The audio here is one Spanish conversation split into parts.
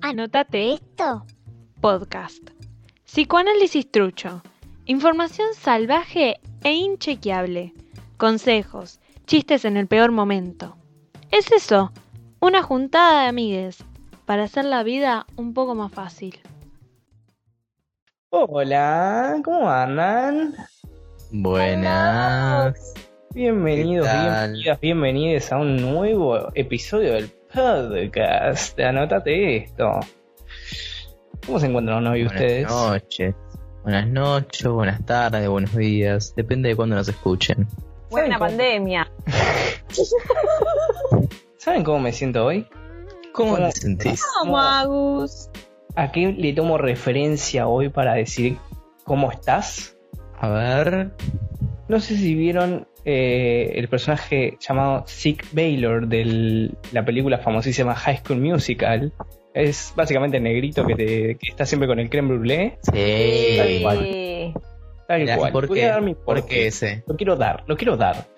Anótate esto. Podcast. Psicoanálisis trucho. Información salvaje e inchequeable. Consejos. Chistes en el peor momento. Es eso. Una juntada de amigues. Para hacer la vida un poco más fácil. Hola, ¿cómo andan? Buenas. Bienvenidos, bienvenidas, bienvenidos a un nuevo episodio del podcast. Anótate esto. ¿Cómo se encuentran hoy Buenas ustedes? noches. Buenas noches, buenas tardes, buenos días. Depende de cuándo nos escuchen. Buena cómo? pandemia. ¿Saben cómo me siento hoy? ¿Cómo ¿Cómo? te sentís? Vamos, Agus. ¿A qué le tomo referencia hoy para decir cómo estás? A ver. No sé si vieron eh, el personaje llamado Zeke Baylor de la película famosísima High School Musical. Es básicamente el negrito que, te- que está siempre con el creme brûlée. Sí. Tal cual. Tal Mirá, ¿y cual. ¿Por Voy qué? a dar mi ¿Por porqué. qué ese? Lo quiero dar, lo quiero dar.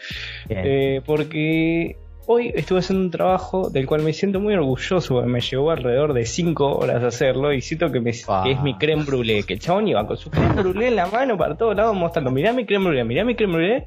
Eh, porque hoy estuve haciendo un trabajo del cual me siento muy orgulloso. Me llevó alrededor de 5 horas hacerlo y siento que, me, que es mi creme brûlée. Que el chabón iba con su creme brûlée en la mano para todos lados mostrando: mirá mi creme brûlée, mirá mi creme brûlée.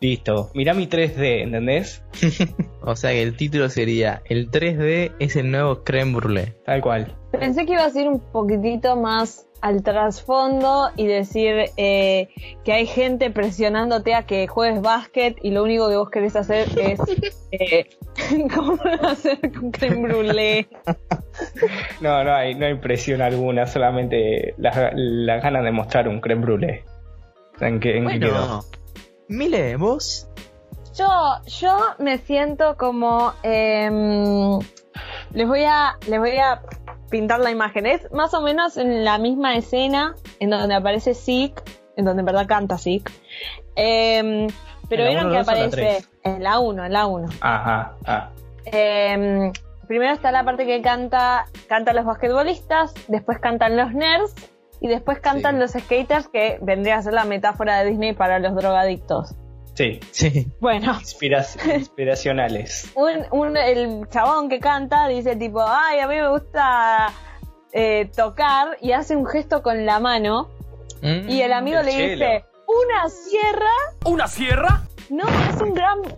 Listo, mirá mi 3D, ¿entendés? O sea que el título sería El 3D es el nuevo creme brûlée. Tal cual. pensé que ibas a ir un poquitito más al trasfondo y decir eh, que hay gente presionándote a que juegues básquet y lo único que vos querés hacer es eh, cómo hacer con creme brûlée. No, no hay, no hay presión alguna, solamente las las ganas de mostrar un creme brûlée. ¿En qué, en qué quedó? Mile, vos. Yo, yo me siento como em, les voy a les voy a pintar la imagen. Es más o menos en la misma escena en donde aparece Zeke, en donde en verdad canta Zeke. Em, pero ¿En la vieron uno, que la aparece en la 1, en la 1. Ajá, ah. Em, primero está la parte que canta cantan los basquetbolistas, después cantan los nerds y después cantan Sí. los skaters que vendría a ser la metáfora de Disney para los drogadictos. Sí, Sí. Bueno, inspira- inspiracionales. un, un- el chabón que canta dice tipo, ay, a mí me gusta eh, tocar y hace un gesto con la mano y el amigo el le chelo. dice, ¿una sierra? ¿Una sierra? No, es un gran.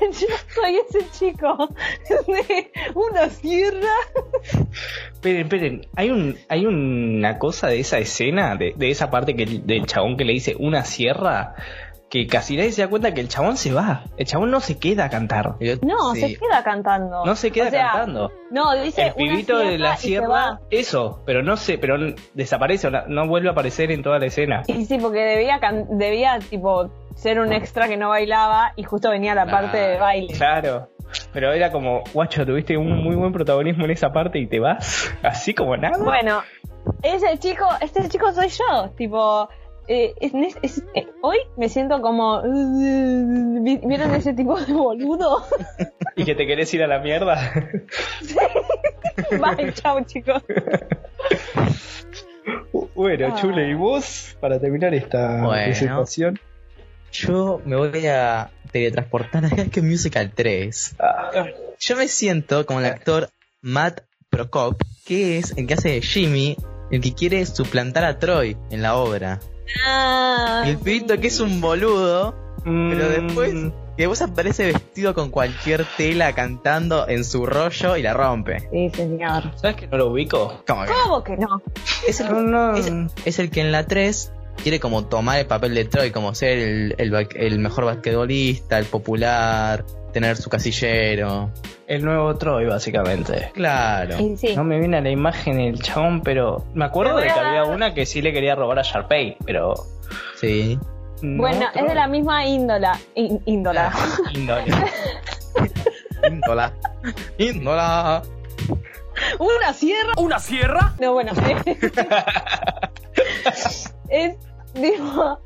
Yo soy ese chico. ¿Una sierra? Esperen, esperen, hay un, hay una cosa de esa escena, de, de esa parte que el- del chabón que le dice una sierra, que casi nadie se da cuenta que el chabón se va. El chabón no se queda a cantar. Yo- No, sí. se queda cantando. No se queda O sea, cantando. No, dice El pibito de la sierra, eso, pero no sé, pero desaparece, o no, no vuelve a aparecer en toda la escena. Y sí, porque debía, debía tipo ser un extra que no bailaba y justo venía la parte de baile. Claro. Pero era como, guacho, tuviste un muy buen protagonismo en esa parte y te vas así como nada. Bueno, ese chico, este chico soy yo, tipo, eh, es- es- eh, hoy me siento como, ¿vi- ¿vieron ese tipo de boludo? Y que te querés ir a la mierda. Bye, chao chicos. bueno, Ah. Chule, ¿y vos? Para terminar esta Bueno. presentación. Yo me voy a teletransportar a High Musical 3. Ah, Yo me siento como el actor Matt Prokop, que es el que hace de Jimmy, el que quiere suplantar a Troy en la obra. Ah, Y el pibito que es un boludo, pero después, mm, que después aparece vestido con cualquier tela cantando en su rollo y la rompe. Sí, señor. ¿Sabes que no lo ubico? ¿Cómo que? ¿Cómo que no? Es el, No, no. es, es el que en la 3 quiere como tomar el papel de Troy, como ser el, el mejor basquetbolista, el popular, tener su casillero. El nuevo Troy, básicamente. Claro. Sí. No me viene a la imagen el chabón, pero me acuerdo de que había una que sí le quería robar a Sharpay, pero. Sí. no bueno, es de la misma índola. ín- índola. índole. Índola. Índola. ¿Una sierra? ¿Una sierra? No, bueno. es digo,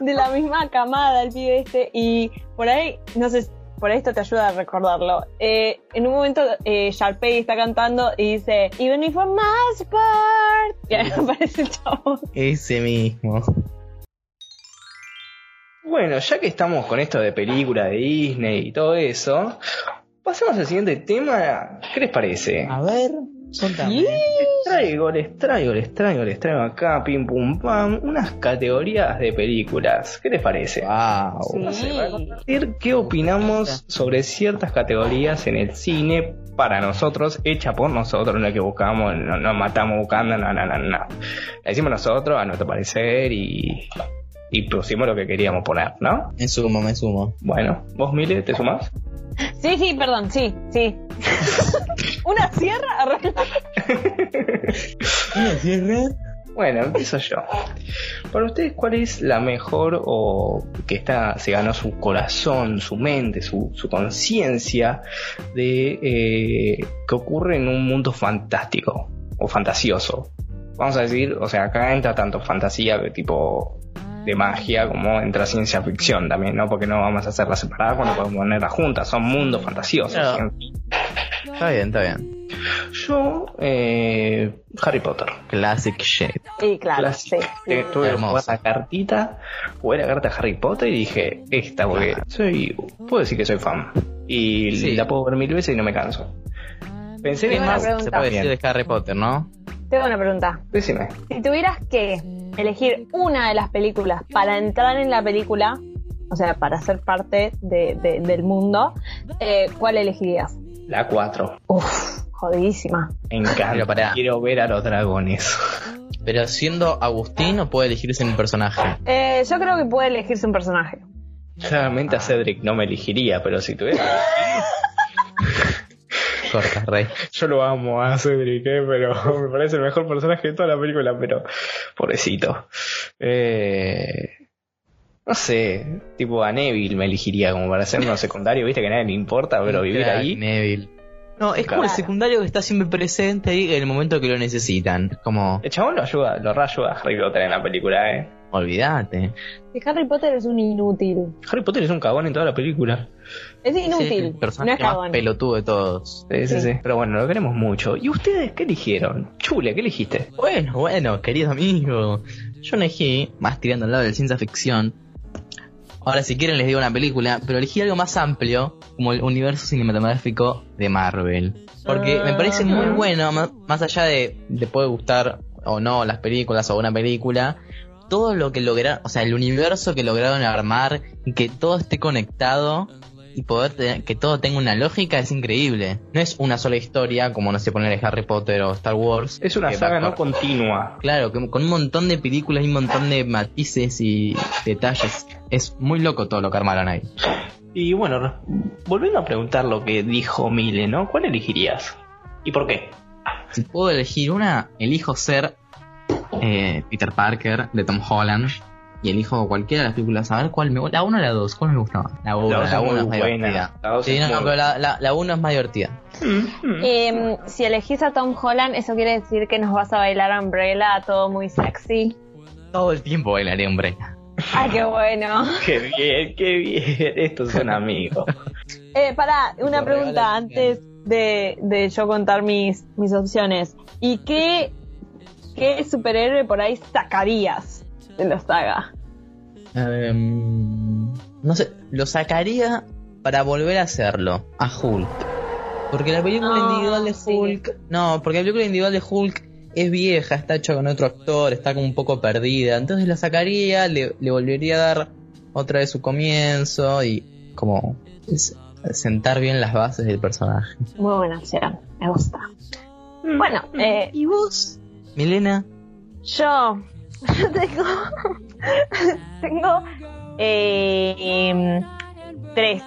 de la misma camada el pibe este y por ahí, no sé, por esto te ayuda a recordarlo. Eh, en un momento eh, Sharpay está cantando y dice, Even if I'm Masport. Y ahí aparece el chavo. Ese mismo. Bueno, ya que estamos con esto de película de Disney y todo eso, pasemos al siguiente tema. ¿Qué les parece? A ver, contame. Les traigo, les traigo, les traigo, les traigo acá, pim pum pam, unas categorías de películas. ¿Qué les parece? Wow. No sé, compartir qué opinamos sobre ciertas categorías en el cine para nosotros, hecha por nosotros, no es que buscamos, no nos matamos buscando, no, no, no, no. La decimos nosotros, a nuestro parecer, y, y pusimos lo que queríamos poner, ¿no? Me sumo, me sumo. Bueno, vos, Mile, ¿te sumás? Sí, sí, perdón, sí, sí. ¿Una sierra? Arregla. Bueno, empiezo yo. Para ustedes, ¿cuál es la mejor o que está se ganó su corazón, su mente, su, su conciencia de eh, que ocurre en un mundo fantástico o fantasioso? Vamos a decir, o sea, acá entra tanto fantasía de tipo de magia como entra ciencia ficción también, ¿no? Porque no vamos a hacerlas separadas cuando podemos ponerlas juntas, son mundos fantasiosos. Está bien, está bien. Yo, eh, Harry Potter. Classic shit. Sí, claro, Clásico. sí. Eh, Tuve la cartita, jugué la carta de Harry Potter y dije, esta, porque soy, puedo decir que soy fan. Y Sí. la puedo ver mil veces y no me canso. Pensé ¿Qué que más se puede decir de Harry Potter, no? Tengo una pregunta. decime. Si tuvieras que elegir una de las películas para entrar en la película, o sea, para ser parte de- de- del mundo, eh, ¿cuál elegirías? La 4. Uf, jodidísima. Me encanta. Pero pará. Quiero ver a los dragones. Pero siendo Agustín no puede elegirse un personaje. Eh, yo creo que puede elegirse un personaje. Claramente a Cedric no me elegiría, pero si tuviera. Rey. Yo lo amo a Cedric, ¿eh? pero me parece el mejor personaje de toda la película, pero pobrecito. Eh, no sé, tipo a Neville me elegiría como para ser uno secundario, viste que a nadie le importa, pero vivir ahí. Neville. No, es como el secundario que está siempre presente ahí en el momento que lo necesitan. Como, El chabón lo ayuda, lo ayuda a Harry Potter en la película, eh. Olvídate. Que Harry Potter es un inútil. Harry Potter es un cagón en toda la película. Es Sí, el inútil. no personaje es más pelotudo de todos. Sí, sí, Sí. sí. Pero bueno, lo queremos mucho. ¿Y ustedes qué eligieron? Chule, ¿qué elegiste? Bueno, bueno, querido amigo. Yo elegí, más tirando al lado de la ciencia ficción. Ahora, si quieren, les digo una película, pero elegí algo más amplio, como el universo cinematográfico de Marvel. Porque me parece muy bueno, más allá de, de puede gustar o no las películas o una película, todo lo que lograron, o sea, el universo que lograron armar y que todo esté conectado y poder tener- que todo tenga una lógica es increíble. No es una sola historia, como no sé poner Harry Potter o Star Wars. Es una saga no con- continua. Claro, que con un montón de películas y un montón de matices y detalles. Es muy loco todo lo que armaron ahí. Y bueno, volviendo a preguntar lo que dijo Mile, ¿no? ¿Cuál elegirías? ¿Y por qué? Si puedo elegir una, elijo ser eh, Peter Parker de Tom Holland. Y elijo cualquiera de las películas. A ver cuál me La 1 o la 2, ¿cuál me gustaba? La 1, La dos la es 1 muy es más buena. divertida. La dos Sí, es no, muy no, pero la, la, la 1 es más divertida. Eh, si elegís a Tom Holland, eso quiere decir que nos vas a bailar Umbrella, todo muy sexy. Todo el tiempo bailaré, hombre. Ay, qué bueno. Qué bien, qué bien. Estos son amigos. Eh, pará, una pregunta antes de, de yo contar mis, mis opciones. ¿Y qué, qué superhéroe por ahí sacarías de la saga? Em, no sé, lo sacaría para volver a hacerlo, a Hulk. Porque la película Ah, individual de sí. Hulk. No, porque la película individual de Hulk es vieja, está hecha con otro actor, está como un poco perdida. Entonces la sacaría, le, le volvería a dar otra vez su comienzo y como es- sentar bien las bases del personaje. Muy buena opción, me gusta. Bueno, eh, ¿Y vos? Milena. yo tengo, tengo eh, em, tres.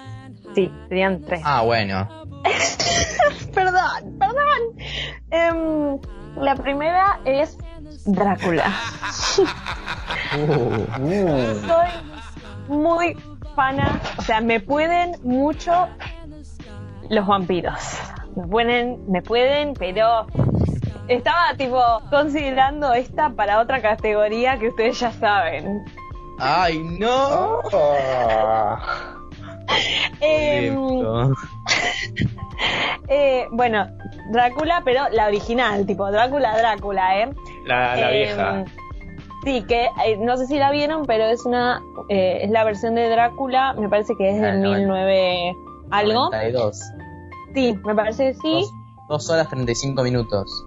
Sí, serían tres. Ah, bueno. Perdón, perdón. Em, la primera es Drácula. Uh, Soy muy fana, o sea, me pueden mucho los vampiros. Me pueden, me pueden, pero estaba tipo considerando esta para otra categoría que ustedes ya saben. Ay, no. Listo. eh, bueno, Drácula, pero la original, tipo Drácula, Drácula, ¿eh? La, la Em, vieja. Sí, que eh, no sé si la vieron, pero es una eh, es la versión de Drácula, me parece que es Ah, del no, 19 algo. 92. Sí, me parece que sí. Dos, dos horas 35 minutos.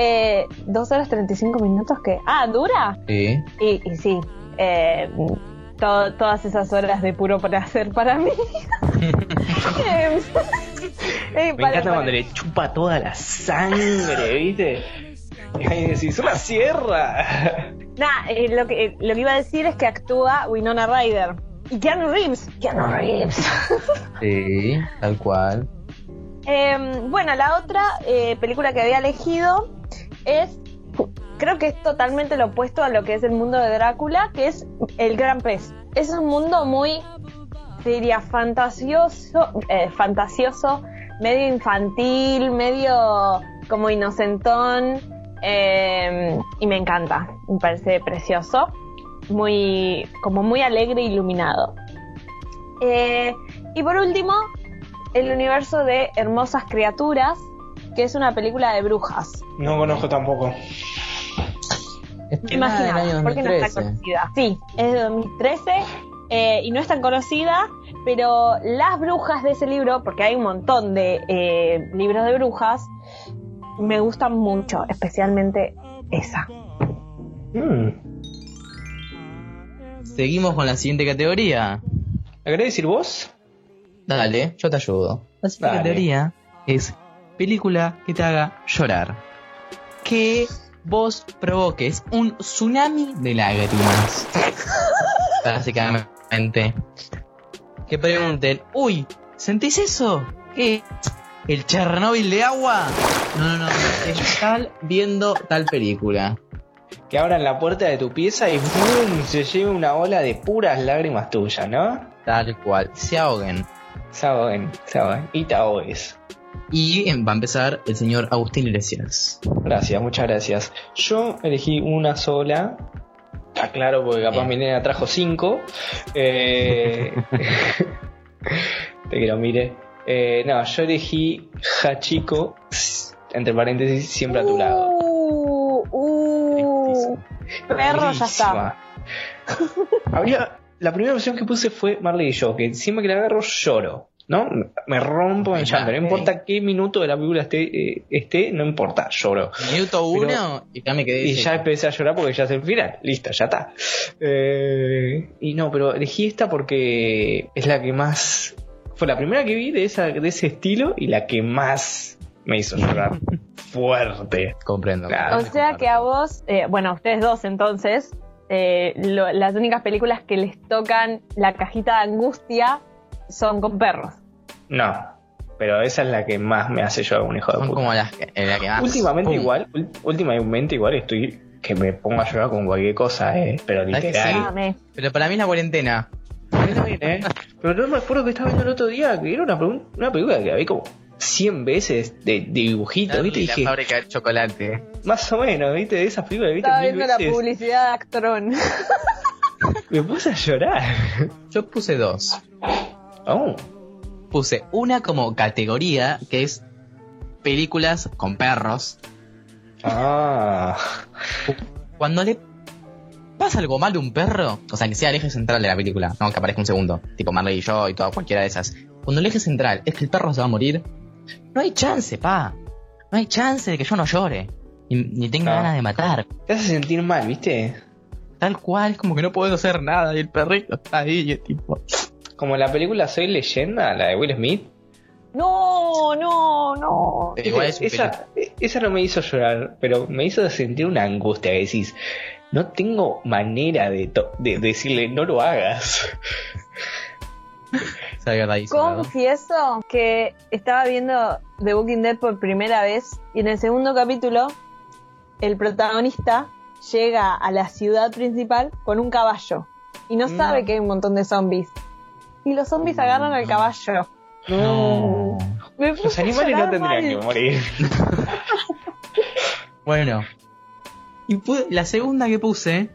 Eh, ¿Dos horas 35 minutos que Ah, ¿dura? Sí. Y, y sí. Eh, to- todas esas horas de puro placer para mí. Eh, eh, Me para- encanta para- cuando le chupa toda la sangre, ¿viste? Y ahí decís, ¡una sierra! Nah, eh, lo, que, lo que iba a decir es que actúa Winona Ryder. Y Keanu Reeves. Keanu Reeves. Sí, tal cual. Eh, bueno, la otra eh, película que había elegido es, creo que es totalmente lo opuesto a lo que es el mundo de Drácula, que es El Gran Pez. Es un mundo muy, te diría, fantasioso, eh, fantasioso, medio infantil, medio como inocentón, eh, y me encanta, me parece precioso, muy, como muy alegre e iluminado. Eh, y por último, el universo de Hermosas Criaturas, que es una película de brujas. No conozco tampoco. Año porque no está 2013. conocida. Sí, es de 2013 eh, y no es tan conocida, pero las brujas de ese libro, porque hay un montón de eh, libros de brujas, me gustan mucho, especialmente esa. Mm. Seguimos con la siguiente categoría. ¿La querés decir vos? Dale, yo te ayudo. La siguiente Dale. categoría es película que te haga llorar. Que vos provoques un tsunami de lágrimas. Básicamente. Que pregunten, uy, ¿sentís eso? ¿Qué? ¿El Chernobyl de agua? No, no, no, es tal viendo tal película. Que abran la puerta de tu pieza y ¡boom! se lleve una ola de puras lágrimas tuyas, ¿no? Tal cual, se ahoguen. Se ahoguen, se ahoguen. Y te ahogues. Y em, va a empezar el señor Agustín Iglesias. Gracias, muchas gracias. Yo elegí una sola. Está claro, porque capaz Bien. mi nena trajo cinco. Eh... Te que lo mire. Eh, no, yo elegí Hachiko, entre paréntesis, siempre a tu lado. Uh, uh, perro ya está. Había, la primera opción que puse fue Marley y yo, que siempre que la agarro lloro. ¿No? Me rompo en llanto. No importa qué minuto de la película esté, eh, esté no importa, lloro. Minuto uno y ya me quedé. Y ya empecé a llorar porque ya es el final. Listo, ya está. Eh, y no, pero elegí esta porque es la que más. Fue la primera que vi de, esa, de ese estilo y la que más me hizo llorar fuerte. comprendo. Claro. O sea que a vos, eh, bueno, a ustedes dos entonces, eh, lo- las únicas películas que les tocan la cajita de angustia son con perros. No, pero esa es la que más me hace llorar un hijo de puta. como las que, la que más. Últimamente ¡pum! igual, últimamente igual estoy que me pongo a llorar con cualquier cosa, eh, pero ¿Sabes que literal. sí? Dame. Pero para mí es la cuarentena. ¿eh? Pero no me acuerdo que estaba viendo el otro día que era una, una película que la vi como 100 veces de, de dibujitos, ¿viste? Y la dije, fábrica de chocolate. más o menos, ¿viste? De esas películas, ¿viste? Estaba viendo la publicidad de Actron. Me puse a llorar. Yo puse dos. Oh, Puse una como categoría que es películas con perros. ah, Cuando le pasa algo mal a un perro, o sea, que sea el eje central de la película, no que aparezca un segundo, tipo Marley y yo y toda cualquiera de esas. Cuando el eje central es que el perro se va a morir, no hay chance, pa. No hay chance de que yo no llore. Ni, ni tenga No. ganas de matar. te hace sentir mal, ¿viste? Tal cual, es como que no puedo hacer nada y el perrito está ahí y es tipo... Como la película Soy Leyenda, la de Will Smith. No, no, no. Pero igual es un esa, esa no me hizo llorar, pero me hizo sentir una angustia que decís, no tengo manera de, decirle no lo hagas. Confieso que estaba viendo The Walking Dead por primera vez y en el segundo capítulo el protagonista llega a la ciudad principal con un caballo y no Mm. sabe que hay un montón de zombies. Y los zombies agarran al caballo. No. Me Los animales no tendrían mal. que morir. Bueno. Y la segunda que puse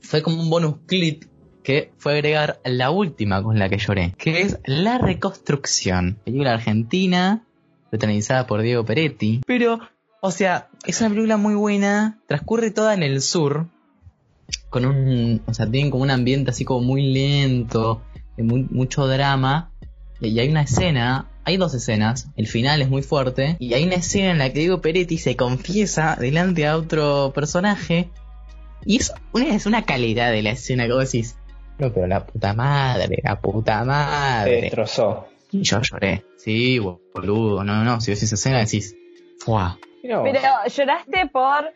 fue como un bonus clip que fue agregar la última con la que lloré, que es La Reconstrucción, película argentina, protagonizada por Diego Peretti. Pero, o sea, es una película muy buena, transcurre toda en el sur, con un, o sea, tienen como un ambiente así como muy lento, mucho drama, y hay una escena hay dos escenas. El final es muy fuerte. Y hay una escena en la que Diego Peretti se confiesa delante a otro personaje. Y es una, es una calidad de la escena que vos decís. No, pero la puta madre, la puta Te madre. destrozó. Y yo lloré. Sí, boludo. No, no, no. Si ves esa escena decís. ¡Fua! Mirá vos. Pero lloraste por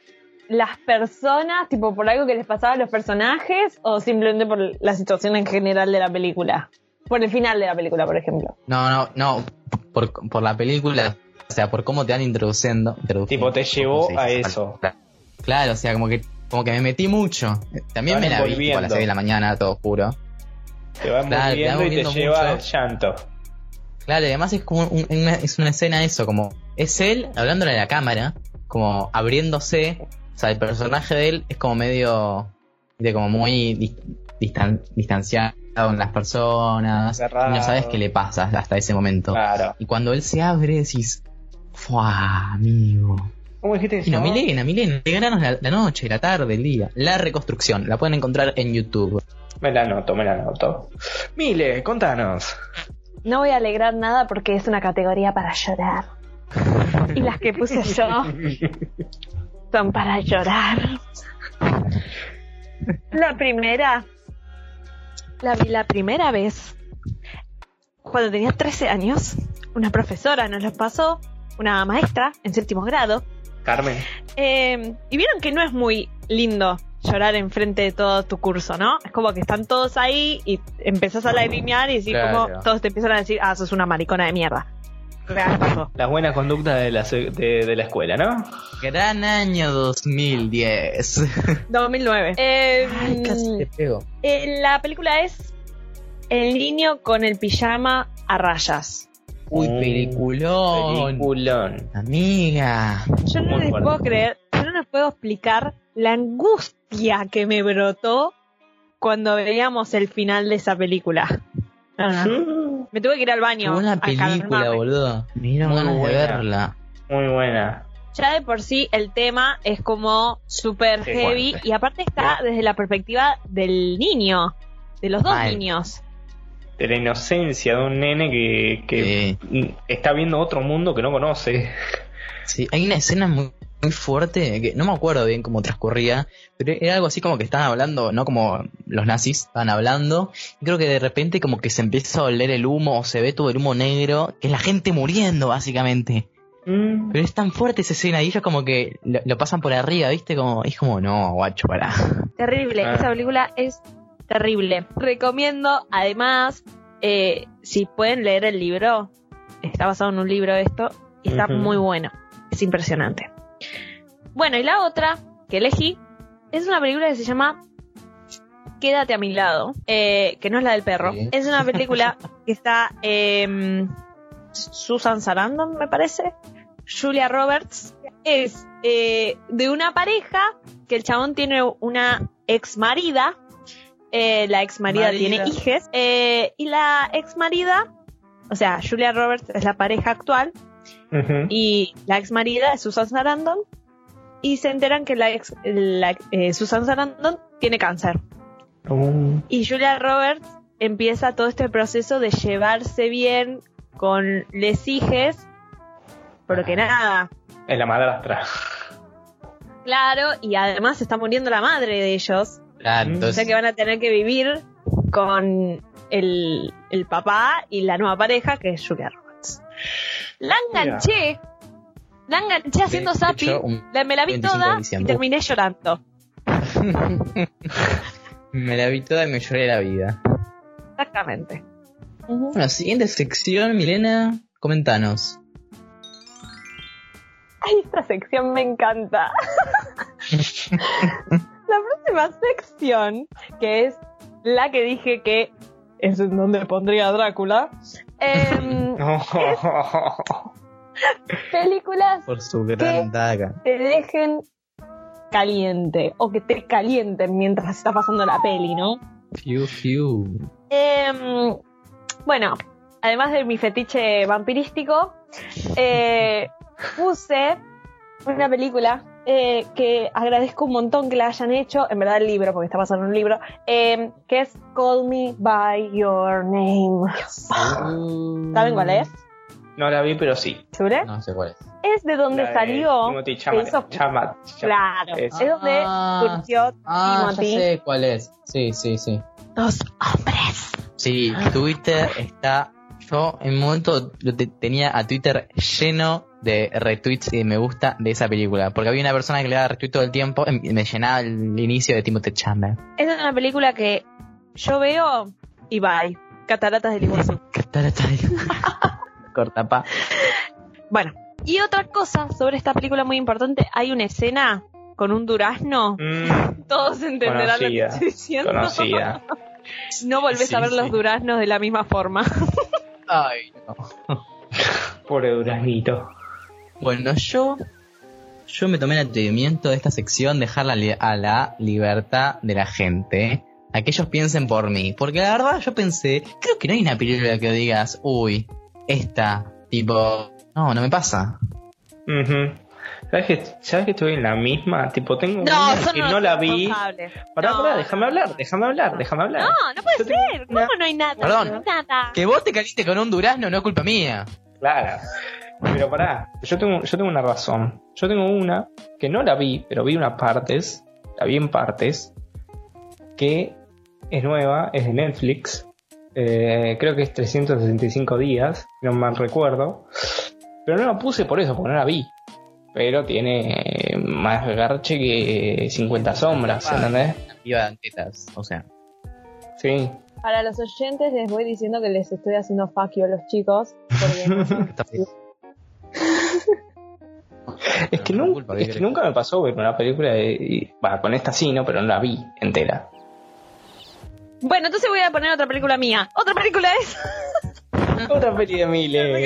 las personas, tipo por algo que les pasaba a los personajes, o simplemente por la situación en general de la película. Por el final de la película, por ejemplo. No, no, no. Por, por la película. O sea, por cómo te van introduciendo. Tipo, te llevó ¿cómo se a eso. Claro, o sea, como que como que me metí mucho. También me la vi a las 6 de la mañana, todo oscuro. Te va Claro, te va moviendo y te moviendo lleva mucho. al llanto. Claro, y además es como un- una, es una escena eso, como es él hablándole a la cámara, como abriéndose, o sea, el personaje de él es como medio, de como muy dis- distan- distanciado con las personas, Cerrado. y no sabes qué le pasa hasta ese momento. Claro. Y cuando él se abre decís, ¡fua, amigo! ¿Cómo dijiste que no? Milena, Milena, te gananos la, la noche, la tarde, el día. La reconstrucción, la pueden encontrar en YouTube. Me la anoto, me la anoto. Mile, contanos. No voy a alegrar nada porque es una categoría para llorar. Y las que puse yo son para llorar. La primera la vi la primera vez cuando tenía 13 años. Una profesora nos lo pasó, una maestra en séptimo grado. Carmen. Eh, y vieron que no es muy lindo llorar enfrente de todo tu curso, ¿no? Es como que están todos ahí y empezás a lagrimear y así Claro. como todos te empiezan a decir, ah, sos una maricona de mierda. Pasó. Las buenas conductas de la, se- de, de la escuela, ¿no? Gran año 2010. 2009. Eh, Ay, casi te pego. eh, la película es El niño con el pijama a rayas. Uy, Mm, peliculón. Peliculón. Amiga. Yo no Muy les fuerte. puedo creer, yo no les puedo explicar la angustia que me brotó cuando veíamos el final de esa película. No. Me tuve que ir al baño. buena película, boludo. Dieron Muy ganas de buena. verla. Muy buena. Ya de por sí el tema es como súper Sí, heavy fuerte. y aparte está desde la perspectiva del niño, de los dos Mal. niños. De la inocencia de un nene que, que Sí. está viendo otro mundo que no conoce. Sí, hay una escena muy, muy fuerte que no me acuerdo bien cómo transcurría, pero era algo así como que estaban hablando, no como los nazis estaban hablando, y creo que de repente como que se empieza a oler el humo o se ve todo el humo negro, que es la gente muriendo básicamente. Mm. Pero es tan fuerte esa escena y ellos como que lo, lo pasan por arriba, ¿viste? Como, es como, no, guacho, pará. Terrible, Ah. esa película es terrible. Recomiendo, además, eh, si pueden leer el libro, está basado en un libro esto, y está muy bueno, es impresionante. Bueno, y la otra que elegí es una película que se llama Quédate a mi lado, eh, que no es la del perro. Sí. Es una película que está em, Susan Sarandon, me parece, Julia Roberts. Es eh, de una pareja que el chabón tiene una ex marida. eh, la ex marida Marida. tiene hijes. eh, y la ex marida, o sea, Julia Roberts es la pareja actual. Y la ex marida es Susan Sarandon. Y se enteran que la ex, la, eh, Susan Sarandon tiene cáncer. Mm. Y Julia Roberts empieza todo este proceso de llevarse bien con les hijes. Porque nada, Es la madrastra. claro, y además se está muriendo la madre de ellos. Claro, Mm. O entonces, sea que van a tener que vivir con el, el papá y la nueva pareja, que es Julia Roberts. La enganché. La enganché haciendo de zapping. hecho, un la- me la vi 25 de toda y terminé llorando. me la vi toda y me lloré la vida. Exactamente. Ujú. Bueno, siguiente sección, Milena, comentanos. Ay, esta sección me encanta. la próxima sección, que es la que dije que es en donde pondría a Drácula. em, películas Por su gran daga. te dejen caliente o que te calienten mientras está pasando la peli, ¿no? Fiu, fiu. Em, bueno, además de mi fetiche vampirístico, eh, puse una película eh, que agradezco un montón que la hayan hecho, en verdad el libro, porque está basado en un libro, em, que es Call Me By Your Name. ¿Saben cuál es? No la vi, pero sí. ¿Chure? No sé cuál es. Es de donde La de salió. Timothy Chalamet. hizo- Chalamet. Claro, Es- es donde Ah, surgió Ah, ya Timothy. sé cuál es. Sí, sí, sí. Dos hombres. Sí, Twitter está. Yo en un momento tenía a Twitter lleno de retweets y de me gusta de esa película. Porque había una persona que le daba retweet todo el tiempo y me llenaba el inicio de Timothy Chalamet. Es una película que yo veo y bye. Cataratas del Iguazú. Corta pa. Bueno, y otra cosa sobre esta película muy importante, hay una escena con un durazno. Mm, Todos entenderán lo que estoy diciendo. conocida. No volvés Sí, a ver sí. los duraznos de la misma forma. Ay, no. Pobre Duraznito. Bueno, yo. Yo me tomé el atrevimiento de esta sección dejarla a la libertad de la gente. A que ellos piensen por mí. Porque la verdad yo pensé, creo que no hay una película que digas, uy, esta, tipo. No, no me pasa. ¿Sabes que, ¿Sabes que estoy en la misma? Tipo, tengo No, una que no la vi. Pará, No. pará, déjame hablar, déjame hablar, déjame hablar. No, no puede Yo ser. una- ¿Cómo no hay nada? Perdón. No hay nada. Que vos te caliste con un durazno no es culpa mía. Claro. Pero pará, yo tengo, yo tengo una razón. Yo tengo una que no la vi, pero vi unas partes, la vi en partes, que es nueva, es de Netflix. Eh, creo que es 365 días, no mal recuerdo. Pero no la puse por eso, porque no la vi. Pero tiene más garche que 50 sombras, ¿entendés? Iba de tetas, o sea. Sí. Para los oyentes les voy diciendo que les estoy haciendo fuck you a los chicos. Porque. Es que, No, nun- culpa, ¿qué es que nunca me pasó ver una película de... y- con esta sí, ¿no? Pero no la vi entera. Bueno, entonces voy a poner otra película mía. Otra película es Otra peli de Mile.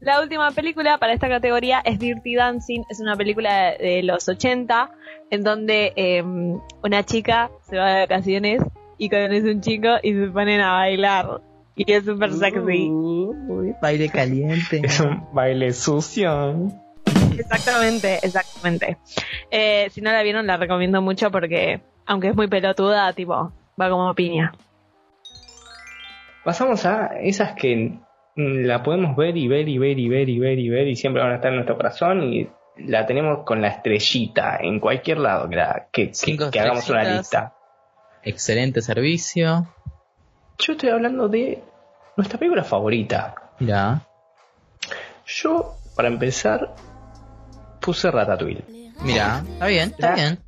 La última película para esta categoría es Dirty Dancing. Es una película de los 80 en donde eh, una chica se va de vacaciones y conoce un chico y se ponen a bailar. Y es súper sexy. Uy, baile caliente. Es un baile sucio. Exactamente, exactamente. Eh, si no la vieron, la recomiendo mucho porque, aunque es muy pelotuda, tipo, va como piña. Pasamos a esas que la podemos ver y ver y ver y ver y ver y ver y siempre van a estar en nuestro corazón y la tenemos con la estrellita en cualquier lado que, la- que, que- Cinco que hagamos una lista. Excelente servicio. Yo estoy hablando de nuestra película favorita. Mira. Yo, para empezar, puse Ratatouille. Mira, está bien, está La- bien.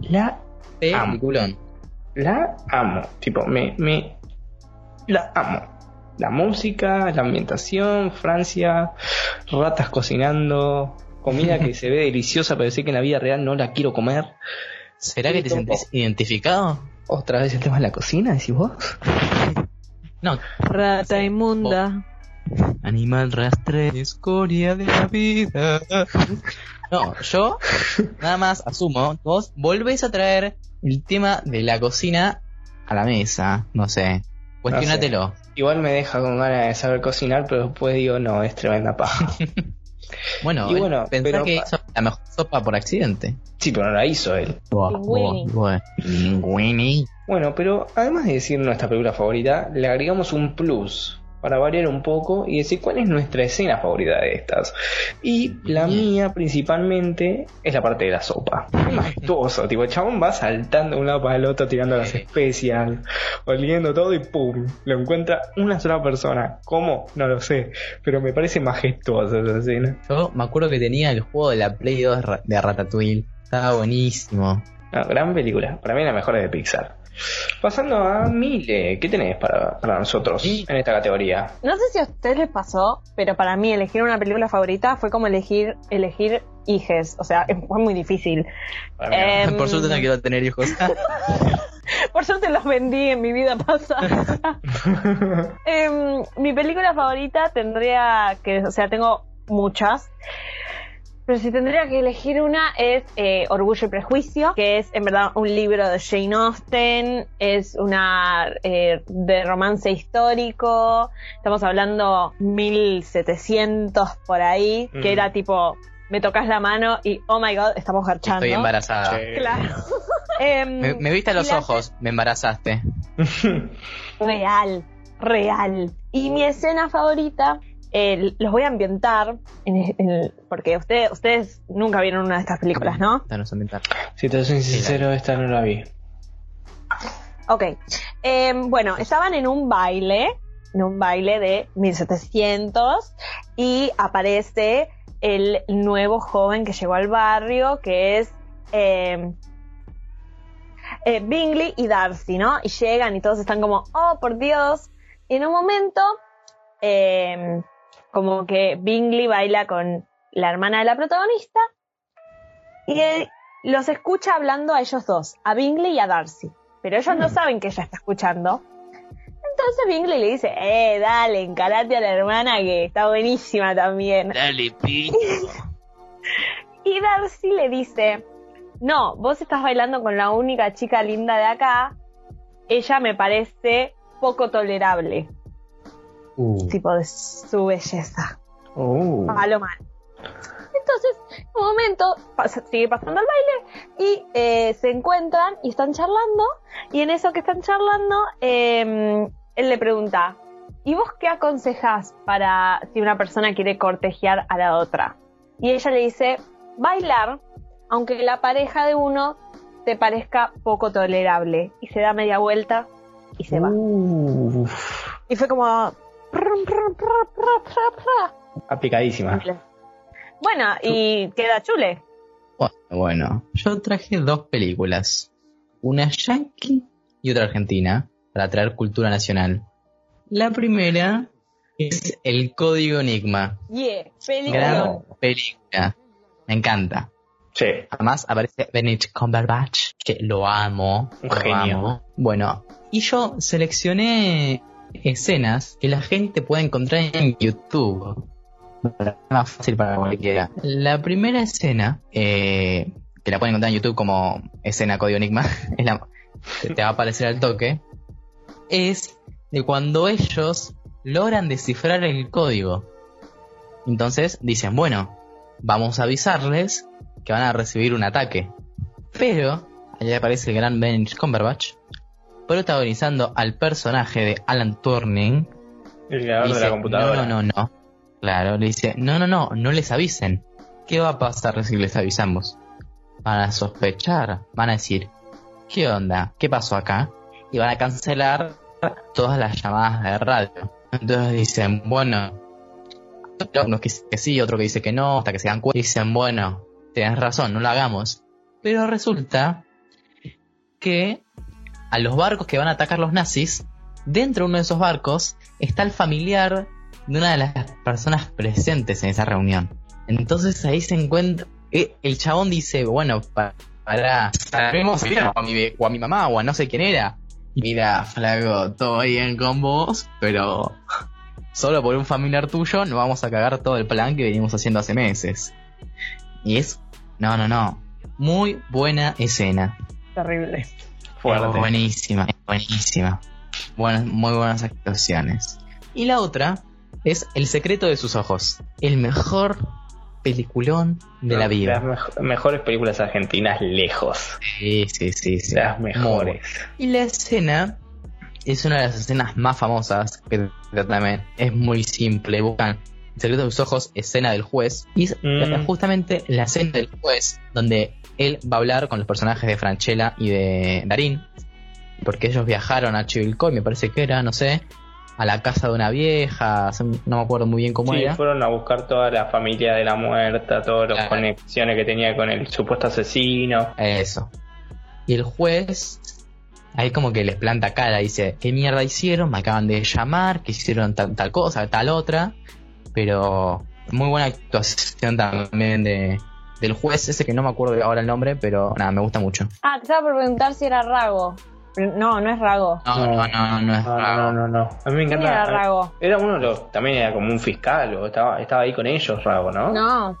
La Peliculón. la amo. Tipo, me, me la amo. La música, la ambientación, Francia, ratas cocinando, comida que se ve deliciosa, pero sé que en la vida real no la quiero comer. ¿Será que te sentís identificado? Otra vez el tema de la cocina, decís vos. No. Rata inmunda. Animal rastre, escoria de la vida. No, yo nada más asumo, vos volvés a traer el tema de la cocina a la mesa. No sé. Cuestionatelo. Igual me deja con ganas de saber cocinar, pero después digo, no, es tremenda paja. Bueno, Y bueno, pero que hizo la mejor sopa por accidente. sí, pero no la hizo él. Bueno, pero además de decir nuestra película favorita, le agregamos un plus para variar un poco y decir cuál es nuestra escena favorita de estas. Y la mía principalmente es la parte de la sopa. Es majestuoso, tipo, el chabón va saltando de un lado para el otro, tirando las especias, oliendo todo y ¡pum! Lo encuentra una sola persona. ¿Cómo? No lo sé, pero me parece majestuosa esa escena. Yo me acuerdo que tenía el juego de la Play 2 ra- de Ratatouille. Estaba buenísimo. No, gran película, para mí la mejor es de Pixar. Pasando a Mile, ¿qué tenés para, para nosotros en esta categoría? No sé si a ustedes les pasó, pero para mí elegir una película favorita fue como elegir elegir hijes. O sea, fue muy difícil. Em, Por suerte no quiero tener hijos. Por suerte los vendí en mi vida pasada. Em, mi película favorita tendría que, o sea, tengo muchas. Pero si tendría que elegir una es eh, Orgullo y Prejuicio, que es en verdad un libro de Jane Austen, es una eh, de romance histórico, estamos hablando 1700 por ahí, Mm. que era tipo, me tocas la mano y oh my god, estamos garchando. Estoy embarazada. Claro. Em, Me, me viste a los ojos, me embarazaste. Real, real. Y mi escena favorita, eh, los voy a ambientar, en- en- porque ustedes, ustedes nunca vieron una de estas películas, ¿no? Esta no es ambiental. Si te soy sincero, esta no la vi. Ok. Eh, bueno, estaban en un baile, en un baile de 1700, y aparece el nuevo joven que llegó al barrio, que es eh, eh, Bingley y Darcy, ¿no? Y llegan y todos están como, oh, por Dios. Y en un momento, eh, como que Bingley baila con la hermana de la protagonista, y él los escucha hablando a ellos dos, a Bingley y a Darcy pero ellos no saben que ella está escuchando. Entonces Bingley le dice, eh, dale, encarate a la hermana que está buenísima también. Dale, pi. Y Darcy le dice, no, vos estás bailando con la única chica linda de acá, ella me parece poco tolerable, Uh. tipo de su belleza. Uh. a lo mal. Entonces, en un momento, pasa- sigue pasando el baile y eh, se encuentran y están charlando. Y en eso que están charlando, eh, él le pregunta: ¿Y vos qué aconsejás para si una persona quiere cortejear a la otra? Y ella le dice: bailar, aunque la pareja de uno te parezca poco tolerable. Y se da media vuelta y se va. Y fue como. Aplicadísima. Bueno, y queda chule. Bueno, bueno, yo traje dos películas. Una yankee y otra argentina, para traer cultura nacional. La primera es El Código Enigma. Yeah, película. Gran película. Me encanta. Sí. Además aparece Benedict Cumberbatch, que lo amo. Un lo genio. amo. Bueno, y yo seleccioné escenas que la gente puede encontrar en YouTube. Más fácil para cualquiera. La primera escena, eh, que la pueden encontrar en YouTube como escena código enigma, es la, te va a aparecer al toque, es de cuando ellos logran descifrar el código. Entonces dicen, bueno, vamos a avisarles que van a recibir un ataque. Pero, allá aparece el gran Benedict Cumberbatch, protagonizando al personaje de Alan Turing. El creador de dice, la computadora. No, no, no, no. Claro, le dice, no, no, no, no les avisen. ¿Qué va a pasar si les avisamos? Van a sospechar, van a decir, ¿qué onda? ¿Qué pasó acá? Y van a cancelar todas las llamadas de radio. Entonces dicen, bueno, uno que dice que sí, otro que dice que no, hasta que se dan cuenta dicen, bueno, tienes razón, no lo hagamos. Pero resulta que a los barcos que van a atacar los nazis, dentro de uno de esos barcos está el familiar de una de las personas presentes en esa reunión. Entonces ahí se encuentra. eh, El chabón dice, bueno, pa- para. Sabemos o a, mi, o a mi mamá o a no sé quién era. Mira, flaco, todo bien con vos, pero solo por un familiar tuyo no vamos a cagar todo el plan que venimos haciendo hace meses. Y es. No, no, no. Muy buena escena. Terrible. Fuerte. Es buenísima, es buenísima. Buenas, muy buenas actuaciones. Y la otra es El secreto de sus ojos. El mejor peliculón de la vida. Las mejo- mejores películas argentinas lejos. Sí, sí, sí, sí. Las mejores. Y la escena es una de las escenas más famosas que también es muy simple. Buscan El secreto de sus ojos, escena del juez. Y es Mm. justamente la escena del juez donde él va a hablar con los personajes de Franchella y de Darín. Porque ellos viajaron a Chivilcoy, me parece que era, no sé, a la casa de una vieja, no me acuerdo muy bien cómo Sí, era. fueron a buscar toda la familia de la muerta, todas las Claro. conexiones que tenía con el supuesto asesino. Eso. Y el juez, ahí como que les planta cara, dice, ¿qué mierda hicieron? Me acaban de llamar, que hicieron tal, tal cosa, tal otra. Pero muy buena actuación también de, del juez, ese que no me acuerdo ahora el nombre, pero nada, me gusta mucho. Ah, te estaba por preguntar si era Rago. No, no es Rago. No, no, no, no, es No, bravo. no, no, no. A mí me ¿Quién encanta. era Rago? Era uno de los. También era como un fiscal, o estaba, estaba ahí con ellos, Rago, ¿no? No.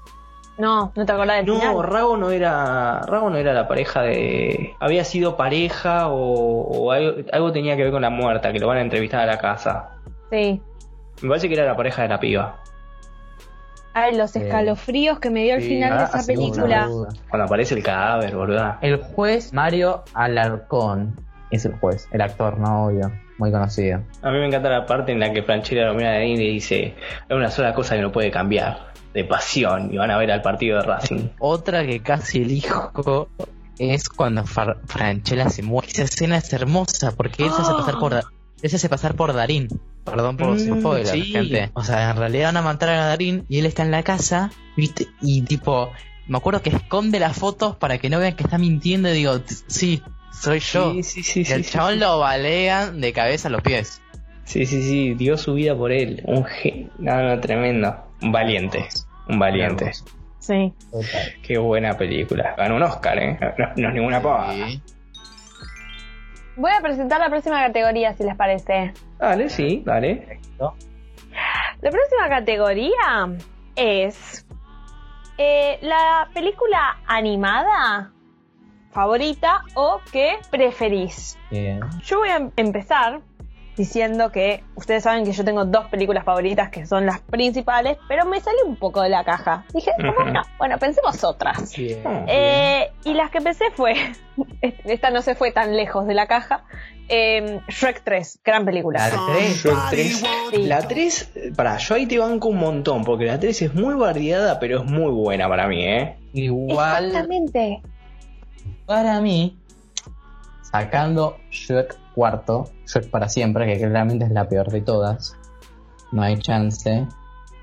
No, no te acordás del No, final. Rago no era. Rago no era la pareja de. Había sido pareja o, o algo, algo tenía que ver con la muerta, que lo van a entrevistar a la casa. Sí. Me parece que era la pareja de la piba. Ay, los escalofríos que me dio el sí, final de ah, esa película. Cuando aparece el cadáver, boluda. El juez Mario Alarcón. es el juez, el actor, no obvio, muy conocido. A mí me encanta la parte en la que Franchella lo mira a Darín y le dice: Hay una sola cosa que no puede cambiar, de pasión, y van a ver al partido de Racing. Otra que casi elijo es cuando Far- Franchella se muere. Esa escena es hermosa porque él se hace pasar por, él se hace pasar por Darín. Perdón por los Mm, spoilers, sí. gente. O sea, en realidad van a matar a Darín y él está en la casa, ¿viste? Y tipo, me acuerdo que esconde las fotos para que no vean que está mintiendo y digo, "T- sí, soy yo. Sí, sí, sí. y el sí, chabón sí. lo balean de cabeza a los pies. Sí, sí, sí, dio su vida por él. Un gen... No, no, tremendo. Un valiente. Un valiente. Sí. Qué buena película. Ganó un Oscar, ¿eh? No, no es ninguna pava. Sí. Voy a presentar la próxima categoría, si les parece. Dale, sí, dale. La próxima categoría es eh, la película animada favorita o que preferís. Bien. Yo voy a em- empezar diciendo que ustedes saben que yo tengo dos películas favoritas que son las principales, pero me salí un poco de la caja. Dije, ¿cómo no? Bueno, pensemos otras. Bien. Eh, y las que pensé fue, esta no se fue tan lejos de la caja, eh, Shrek 3, gran película. La tres. Shrek 3. Sí. La 3, para, yo ahí te banco un montón, porque la 3 es muy variada, pero es muy buena para mí, ¿eh? Igual Exactamente. para mí, sacando Shrek cuarto, Shrek para siempre, que claramente es la peor de todas, no hay chance.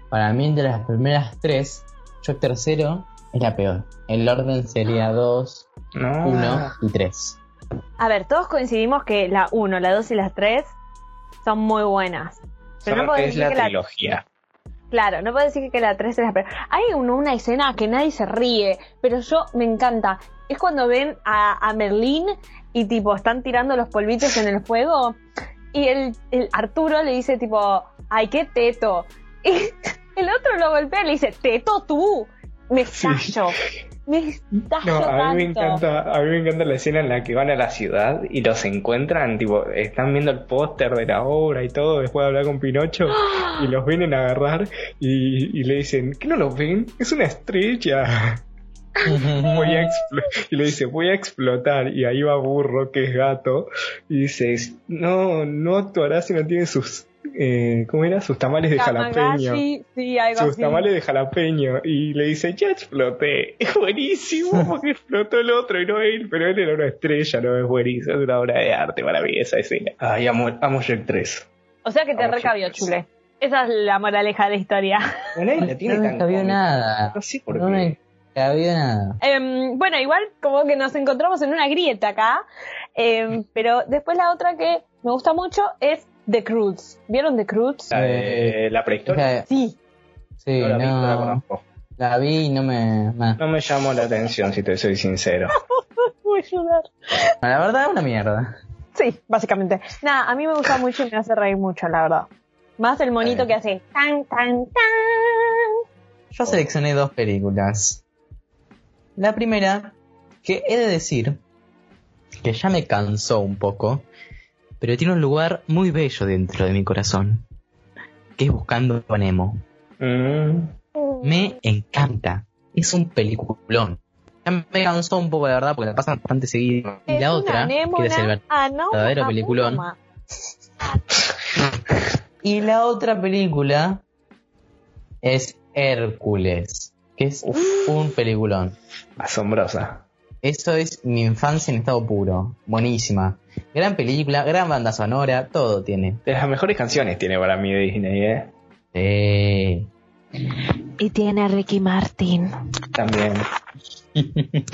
Para mí, de las primeras tres, Shrek tercero es la peor. El orden sería 2, No. 1 y 3. A ver, todos coincidimos que la 1, la 2 y las 3 son muy buenas. Pero no es decir la que la. Claro, no puedo decir que la 3 es la peor. Hay un- una escena que nadie se ríe, pero yo me encanta. Es cuando ven a, a Merlín y tipo están tirando los polvitos en el fuego y el, el Arturo le dice tipo, ay, qué teto. Y el otro lo golpea y le dice, teto tú. Me Sí. estallo. Me estallo No, a mí me encanta, a mí me encanta la escena en la que van a la ciudad y los encuentran, tipo, están viendo el póster de la obra y todo, después de hablar con Pinocho, y los vienen a agarrar y, y le dicen, ¿qué no lo ven? Es una estrella. Voy a explo- y le dice, voy a explotar. Y ahí va Burro, que es gato, y dice, no, no actuará si no tiene sus, eh, ¿cómo era? Sus tamales de jalapeño. Tamagotchi, sí, algo Sus así. tamales de jalapeño. Y le dice, ya exploté. Es buenísimo porque explotó el otro y no él. Pero él era una estrella, no es buenísimo. Es una obra de arte para mí esa escena. Ay, amo, amo Shrek 3. O sea que te recabió, chule. Esa es la moraleja de la historia. Bueno, la tiene no cómica. nada. No sé por No qué. me nada. Em, bueno, igual como que nos encontramos en una grieta acá, em, pero después la otra que me gusta mucho es The Croods. ¿Vieron The Croods? La, de la prehistoria. Sí. Sí, no la vi, no la no. conozco. La vi y no me. nah. No me llamó la atención, si te soy sincero. Voy a ayudar. La verdad es una mierda. Sí, básicamente. Nada, a mí me gusta mucho y me hace reír mucho, la verdad. Más el monito que hace tan, tan, tan. Yo seleccioné dos películas. La primera, que he de decir que ya me cansó un poco, pero tiene un lugar muy bello dentro de mi corazón, que es Buscando a Nemo. Mm, Me encanta. Es un peliculón. Ya me cansó un poco, la verdad, porque la pasan bastante seguido. Y la otra, que es el Ah, no, verdadero peliculón. Y la otra película es Hércules, que es un peliculón. asombrosa. Eso es mi infancia en estado puro. Buenísima. Gran película, gran banda sonora, todo tiene. De las mejores canciones tiene para mí de Disney, ¿eh? Eh, Y tiene a Ricky Martin. También.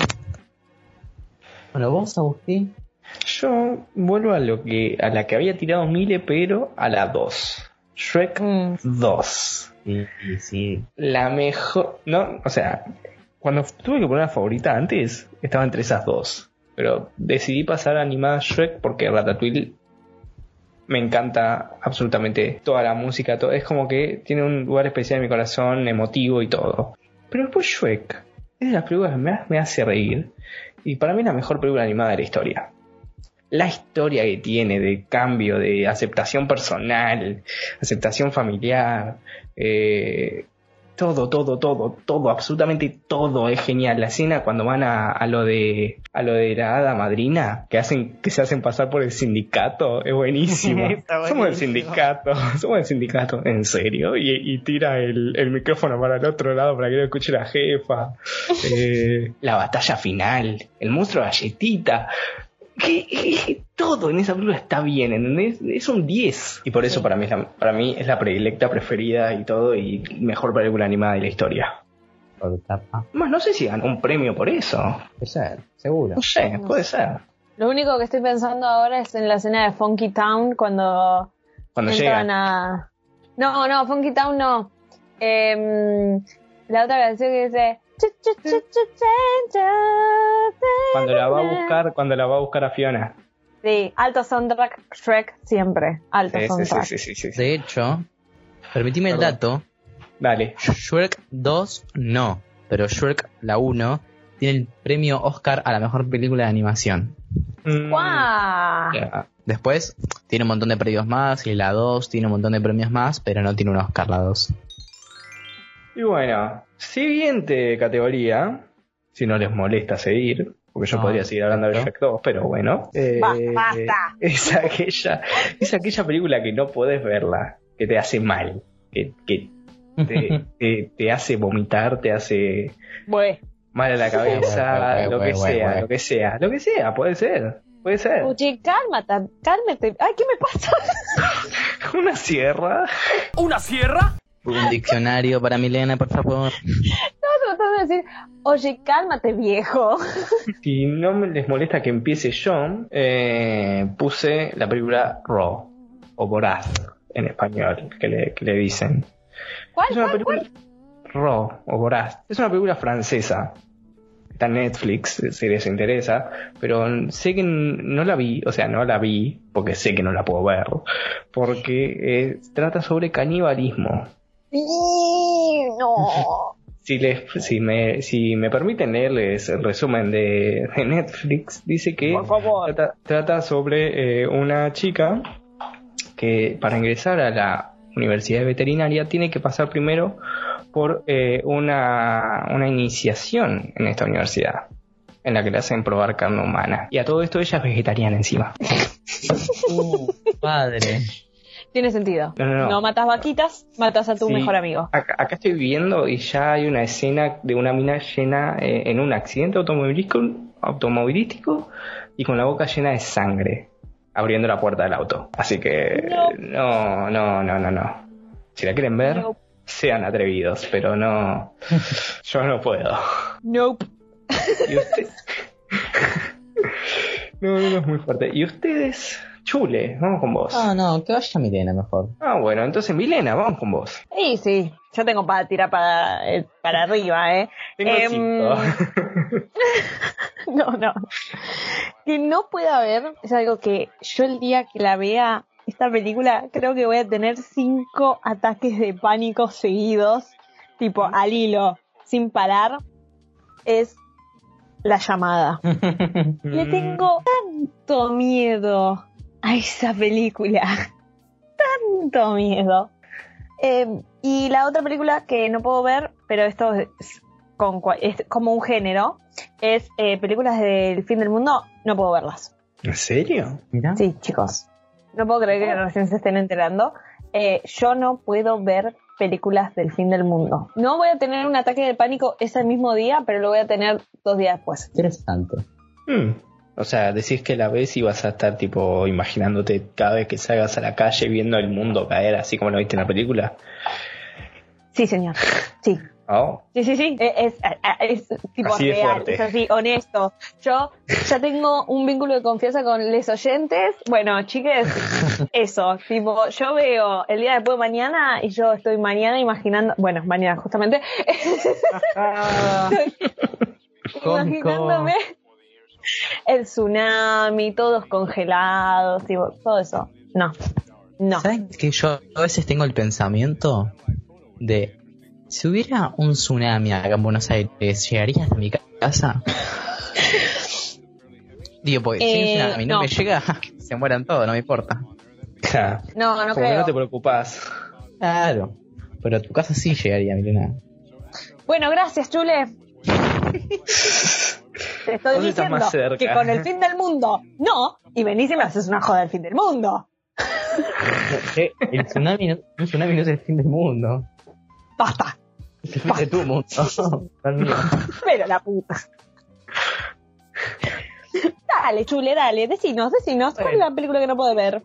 Bueno, vos, Agustín. Yo vuelvo a lo que a la que había tirado Mile, pero a la 2. Shrek Mm. 2. Sí, sí. La mejor. No, o sea, cuando tuve que poner una favorita antes, estaba entre esas dos. Pero decidí pasar a animada Shrek porque Ratatouille me encanta absolutamente toda la música. Todo, es como que tiene un lugar especial en mi corazón, emotivo y todo. Pero después Shrek es de las películas que más me hace reír. Y para mí es la mejor película animada de la historia. La historia que tiene de cambio, de aceptación personal, aceptación familiar, eh, todo, todo, todo, todo, absolutamente todo es genial. La escena cuando van a, a lo de a lo de la hada madrina, que hacen, que se hacen pasar por el sindicato, es buenísimo. Somos el sindicato, somos el sindicato, en serio, y, y tira el, el micrófono para el otro lado para que lo escuche la jefa. Eh, la batalla final, el monstruo galletita. Que- que- todo en esa película está bien, ¿entendés? Es un 10. Y por eso para mí, es la, para mí es la predilecta, preferida y todo, y mejor película animada de la historia. Por tapa. Más, no sé si ganó un premio por eso. Puede ser, seguro. No sé, puede ser. Lo único que estoy pensando ahora es en la escena de Funky Town cuando Cuando entran llega. a... No, no, Funky Town no. Em, la otra canción que dice... Cuando la va a buscar, cuando la va a buscar a Fiona. Sí, alto soundtrack, Shrek siempre. Alto Sí, soundtrack. sí, sí, sí, sí. De hecho, permitime el dato. Dale. Shrek 2 no, pero Shrek la 1 tiene el premio Oscar a la mejor película de animación. Mm, ¡Guau! Después tiene un montón de premios más y la 2 tiene un montón de premios más, pero no tiene un Oscar la 2. Y bueno, siguiente categoría, si no les molesta seguir, porque yo No, podría seguir hablando de. Shrek 2, pero bueno. eh, Ba- basta. Es aquella, es aquella película que no podés verla, que te hace mal, que, que te, te- te hace vomitar, te hace Bueno. mal a la cabeza, lo que sea, lo que sea, lo que sea, puede ser, puede ser. Oye, cálmate, cálmate. Ay, ¿qué me pasa? Una sierra. ¿Una sierra? Un diccionario para Milena, por favor. Estaba tratando de decir, oye, cálmate, viejo. Si no me les molesta que empiece yo, eh, puse la película Raw, o Voraz, en español, que le, que le dicen. ¿Cuál, Es una cuál, película Raw, o Voraz. Es una película francesa. Está en Netflix, si les interesa, pero sé que no la vi, o sea, no la vi, porque sé que no la puedo ver, porque eh, trata sobre canibalismo. No. Si, les, si, me, si me permiten leerles el resumen de, de Netflix, dice que Por favor. trata, trata sobre eh, una chica que para ingresar a la universidad de veterinaria tiene que pasar primero por eh, una, una iniciación en esta universidad en la que le hacen probar carne humana. Y a todo esto ella es vegetariana encima. Uh, padre. Tiene sentido. No, no, no. matas vaquitas, matas a tu Sí. mejor amigo. Acá, acá estoy viendo y ya hay una escena de una mina llena eh, en un accidente automovilístico, automovilístico y con la boca llena de sangre abriendo la puerta del auto. Así que no, no, no, no, no. Si la quieren ver, Nope. sean atrevidos, pero no, yo no puedo. Nope. ¿Y usted? no, no es muy fuerte. ¿Y ustedes? Chule, vamos con vos. No, no, que vaya Milena mejor. Ah, bueno, entonces Milena, vamos con vos. Sí, sí. Yo tengo para tirar para, eh, para arriba, ¿eh? Tengo Em, cinco. No, no. Que no pueda ver es algo que yo el día que la vea, esta película, creo que voy a tener cinco ataques de pánico seguidos, tipo al hilo, sin parar. Es la llamada. Le tengo tanto miedo a esa película. Tanto miedo. Eh, y la otra película que no puedo ver, pero esto es, con, cua- es como un género, es eh, películas del fin del mundo. No puedo verlas. ¿En serio? Mira. Sí, chicos. No puedo creer que recién se estén enterando. Eh, yo no puedo ver películas del fin del mundo. No voy a tener un ataque de pánico ese mismo día, pero lo voy a tener dos días después. Interesante. Mm. O sea, decís que la ves y vas a estar tipo imaginándote cada vez que salgas a la calle viendo el mundo caer así como lo viste en la película. Sí, señor. Sí. Oh. Sí, sí, sí. Es, es- es tipo Así real, es así, honesto. Yo ya tengo un vínculo de confianza con les oyentes. Bueno, chiques, eso. Tipo, yo veo el día después de mañana y yo estoy mañana imaginando, bueno, mañana justamente, imaginándome el tsunami, todos congelados, tipo, todo eso. No, no. ¿Saben que yo a veces tengo el pensamiento de si hubiera un tsunami acá en Buenos Aires, ¿llegarías a mi ca- casa? Digo, porque si Eh, un tsunami no, no. me llega, se mueran todos, no me importa. No, no Como creo. no te preocupás. Claro. Pero a tu casa sí llegaría, Milena. Bueno, gracias, Chule. Te estoy diciendo más cerca. que con el fin del mundo, no, y venís y me haces una joda del fin del mundo. Eh, El tsunami no, un tsunami no es el fin del mundo. Basta, Es el fin de tu mundo. El pero la puta. Dale, Chule, dale, decinos, decinos. ¿Cuál es la película que no puedo ver?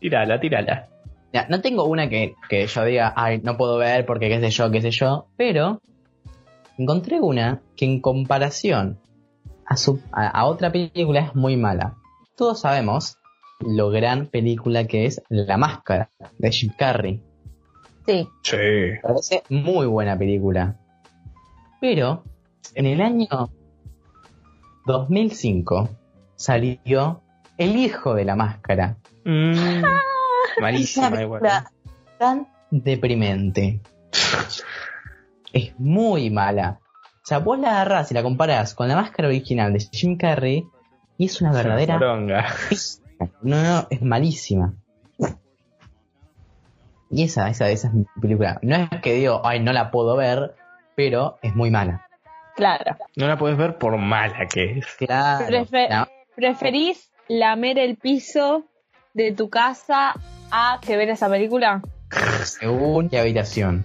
Tírala, tírala. Ya, no tengo una que, que yo diga, ay, no puedo ver porque qué sé yo, qué sé yo, pero encontré una que en comparación a, su, a, a otra película es muy mala. Todos sabemos lo gran película que es La Máscara de Jim Carrey. Sí. Sí. Parece muy buena película. Pero en el año 2005 salió El Hijo de la Máscara. Mm, Es malísima igual. tan deprimente. Es muy mala. O sea, vos la agarrás y la comparás con la máscara original de Jim Carrey y es una verdadera Poronga. pizca. No, no, es malísima. Y esa, esa, esa es mi película. No es que digo, ay, no la puedo ver, pero es muy mala. Claro. No la puedes ver por mala que es. Claro. Prefe- La- ¿Preferís lamer el piso de tu casa a que ver esa película? según qué habitación.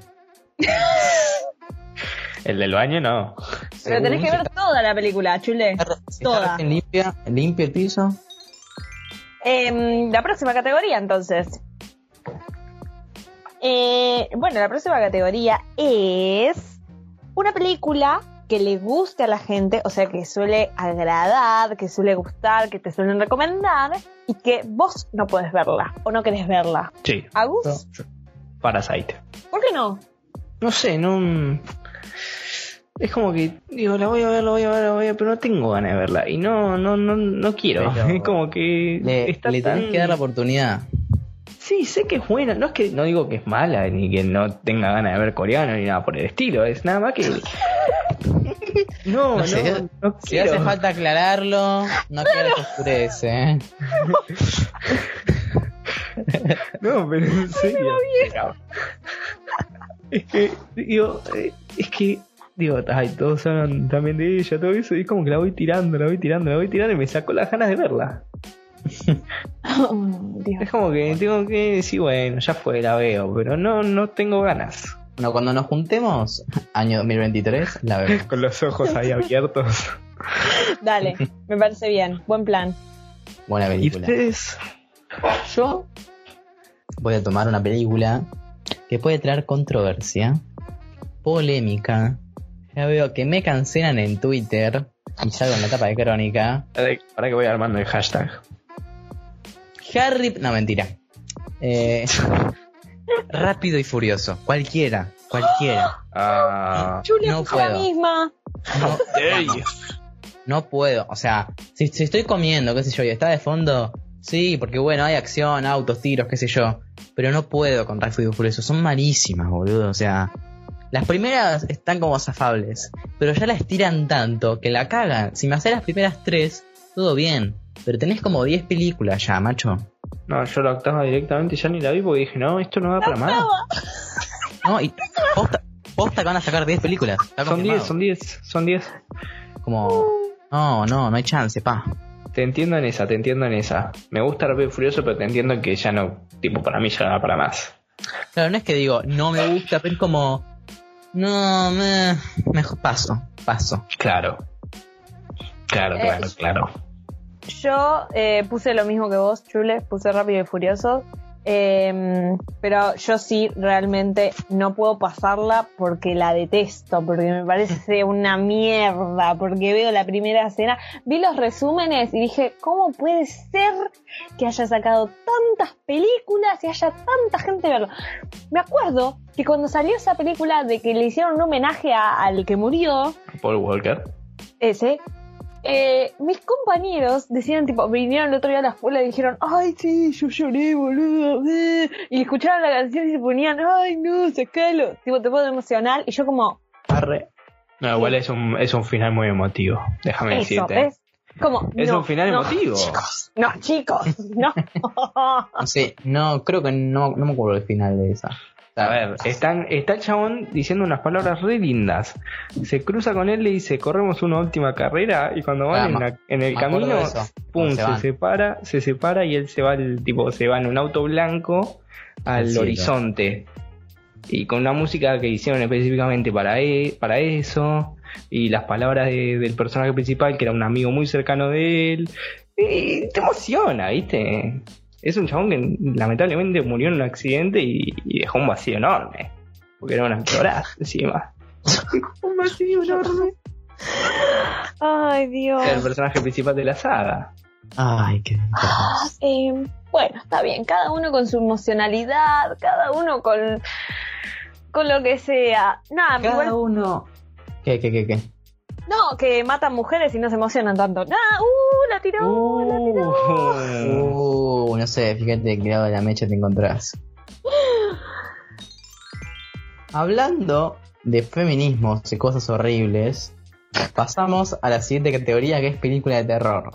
El del baño no. Pero tenés que ver toda la película, chule. toda. limpia, limpio el piso. Em, la próxima categoría, entonces. Eh, bueno, la próxima categoría es una película que le guste a la gente, o sea, que suele agradar, que suele gustar, que te suelen recomendar y que vos no podés verla o no querés verla. Sí. ¿Agus? Parasite. ¿Por qué no? No sé, no. Es como que, digo, la voy a ver, la voy a ver, la voy a ver, pero no tengo ganas de verla. Y no, no, no, no quiero. Pero Es como que. Le, está le tenés tan- que dar la oportunidad. Sí, sé que es buena. No es que no digo que es mala, ni que no tenga ganas de ver coreano, ni nada por el estilo. Es nada más que. No, no, sé, no Si quiero. hace falta aclararlo, no quiero que oscurece. ¿eh? No, pero en serio. Es que, digo, eh, es que, digo, ay, todos hablan también de ella, todo eso, y es como que la voy tirando, la voy tirando, la voy tirando y me sacó las ganas de verla. Dios. Es como que tengo que decir, bueno, ya fue, la veo, pero no, no tengo ganas. Bueno, cuando nos juntemos, año 2023, la vemos. Con los ojos ahí abiertos. Dale, me parece bien. Buen plan. Buena ¿Y película. ustedes? Yo voy a tomar una película que puede traer controversia, polémica. Ya veo que me cancelan en Twitter y salgo en la tapa de crónica. Para que voy armando el hashtag. Harry. No, mentira. Eh, rápido y furioso. Cualquiera. Cualquiera. Ah, Julia, no puso la puedo. misma. No, no puedo. O sea, si, si estoy comiendo, qué sé yo, y está de fondo, sí, porque bueno, hay acción, autos, tiros, qué sé yo. Pero no puedo con Rápido y Furioso. Son malísimas, boludo. O sea, las primeras están como zafables. Pero ya las tiran tanto que la cagan. Si me haces las primeras tres, todo bien. Pero tenés como 10 películas ya, macho. no, yo la octava directamente ya ni la vi porque dije, no, esto no va para más. No, y posta, posta que van a sacar 10 películas. Son confirmado. 10, son 10, son 10. Como, no, no, no hay chance, pa. Te entiendo en esa, te entiendo en esa. Me gusta Rápido y Furioso, pero te entiendo que ya no, tipo, para mí ya no va para más. Claro, no es que digo, no me gusta, pero es como, no, me, mejor paso, paso. Claro. Claro, Eh, claro, claro. Yo eh, puse lo mismo que vos, Chule, puse Rápido y Furioso. Em, pero yo sí realmente no puedo pasarla porque la detesto, porque me parece una mierda, porque veo la primera escena, vi los resúmenes y dije, ¿cómo puede ser que haya sacado tantas películas y haya tanta gente verlo? Me acuerdo que cuando salió esa película de que le hicieron un homenaje a- al que murió, Paul Walker. ese, eh, mis compañeros decían, tipo, vinieron el otro día a la escuela y dijeron, ay, sí, yo lloré, boludo. eh", Y escucharon la canción y se ponían, ay, no, sacalo. Tipo, te puedo emocionar. Y yo como, Arre. No, igual es un, es un final muy emotivo. Déjame eso, decirte. ¿ves? Como, Es no, un final no, emotivo. Chicos, no, chicos, no. No sé, no, creo que no, no me acuerdo el final de esa. A ver, están, está el chabón diciendo unas palabras re lindas. Se cruza con él, le dice, corremos una última carrera, y cuando van Ah, en, la- en el camino, pum, se separa, se separa y él se va al tipo, se va en un auto blanco al horizonte. Y con una música que hicieron específicamente para, e- para eso, y las palabras de- del personaje principal, que era un amigo muy cercano de él. Y te emociona, ¿viste? Es un chabón que lamentablemente murió en un accidente y, y dejó un vacío enorme. Porque era un actorazo encima. un vacío enorme. Ay, Dios. Era el personaje principal de la saga. Ay, qué. Eh, bueno, está bien, cada uno con su emocionalidad, cada uno con, con lo que sea. Nada, igual, uno. ¿Qué, qué, qué, qué? no, que matan mujeres y no se emocionan tanto. Nada, uh, la tiró, la tiró. Uh. Uh, no sé, fíjate que lado de la mecha te encontrás. Hablando de feminismos y cosas horribles, pasamos a la siguiente categoría que es película de terror.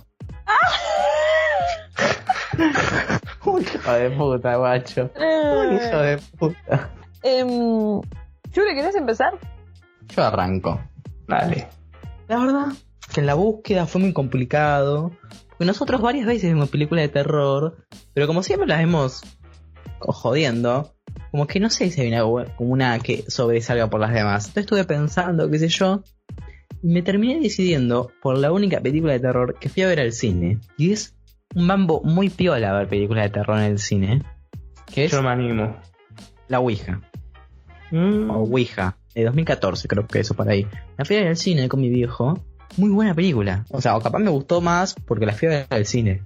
Un hijo de puta, guacho. Un hijo de puta. Em, Yuri, ¿querés empezar? Yo arranco. Dale. La verdad que en la búsqueda fue muy complicado. Porque nosotros varias veces vimos películas de terror, pero como siempre las vemos jodiendo, como que no sé si hay una, como una que sobresalga por las demás. Entonces estuve pensando, qué sé yo, y me terminé decidiendo por la única película de terror que fui a ver al cine. Y es un mambo muy piola ver películas de terror en el cine. Que es Yo me animo. La Ouija Mm. o Ouija, de 2014 creo que eso por ahí. La fui a ver al cine con mi viejo, muy buena película. O sea, o capaz me gustó más porque la fui a ver al cine.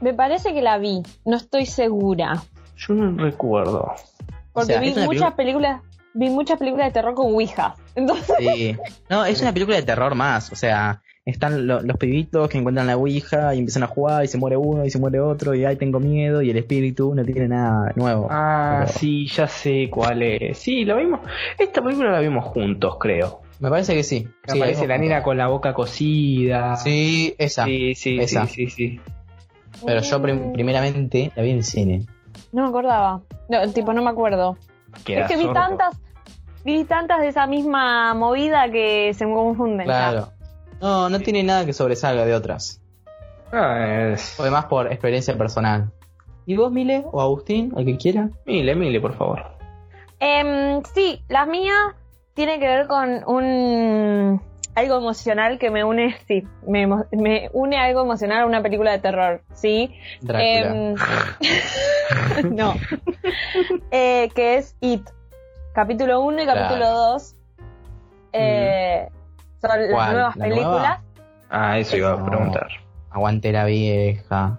Me parece que la vi, no estoy segura. Yo no recuerdo. Porque sea, vi muchas películas, vi muchas películas de terror con Ouija. Entonces, Sí. No, es una película de terror más, o sea, están lo- los pibitos que encuentran la Ouija y empiezan a jugar y se muere uno y se muere otro y ahí tengo miedo y el espíritu no tiene nada nuevo. Ah, Pero- sí, ya sé cuál es. Sí, la vimos. Esta película la vimos juntos, creo. Me parece que sí. Sí, aparece la nena con la boca cosida. Sí, esa. sí, sí, esa. sí, sí, sí. Pero yo prim- primeramente la vi en el cine. no me acordaba. No, tipo, no me acuerdo. Queda es que vi tantas, vi tantas de esa misma movida que se me confunden. Claro. No, no tiene nada que sobresalga de otras. Ah, es... O además por experiencia personal. ¿Y vos, Mile? ¿O Agustín? ¿El que quiera? Mile, Mile, por favor. Em, sí, la mía tiene que ver con un algo emocional que me une, sí, me, une algo emocional a una película de terror, sí. Em, no. Eh, que es It. Capítulo 1 y capítulo Claro. 2. Eh, Son las nuevas ¿La películas. nueva? Ah, eso iba a No. preguntar. Aguante la vieja.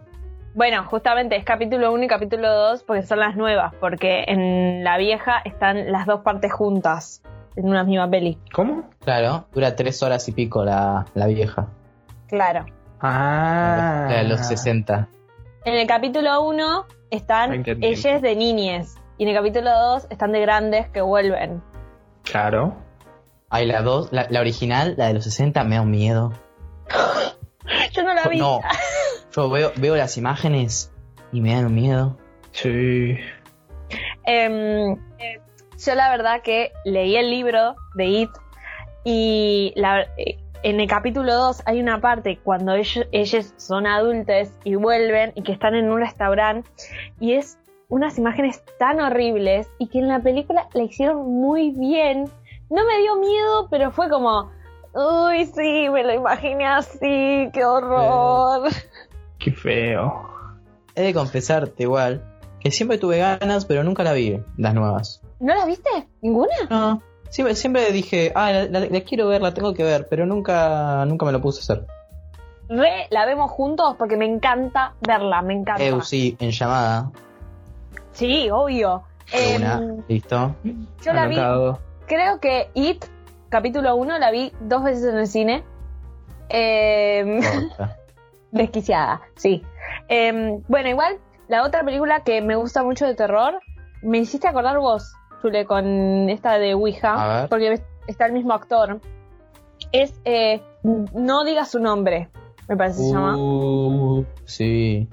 Bueno, justamente es capítulo 1 y capítulo 2 porque son las nuevas, porque en la vieja están las dos partes juntas en una misma peli. ¿Cómo? Claro, dura tres horas y pico la, la vieja. Claro. Ah. La de los 60. En el capítulo 1 están ellas de niñes y en el capítulo 2 están de grandes que vuelven. Claro. Ay, la dos, la, la original, la de los 60, me da un miedo. Yo no la vi. No. Yo veo, veo las imágenes y me dan un miedo. Sí. Eh, yo la verdad que leí el libro de It y la- en el capítulo 2 hay una parte cuando ellos, ellos son adultos y vuelven y que están en un restaurante y es unas imágenes tan horribles y que en la película la hicieron muy bien. No me dio miedo, pero fue como, uy, sí, me lo imaginé así, qué horror. Qué feo. He de confesarte igual que siempre tuve ganas, pero nunca la vi, las nuevas. ¿No la viste? ¿Ninguna? No, siempre, siempre dije, ah, la, la- la quiero ver, la tengo que ver, pero nunca, nunca me lo puse a hacer. Re, la vemos juntos porque me encanta verla, me encanta. Eu, sí, en llamada. Sí, obvio. Em, una, listo. yo la vi, creo que It, capítulo 1, la vi dos veces en el cine. Corta. desquiciada, sí. Em, bueno, igual, la otra película que me gusta mucho de terror, me hiciste acordar vos, Con esta de Ouija, porque está el mismo actor. Es eh, No digas su nombre, me parece que se llama. Uh, sí.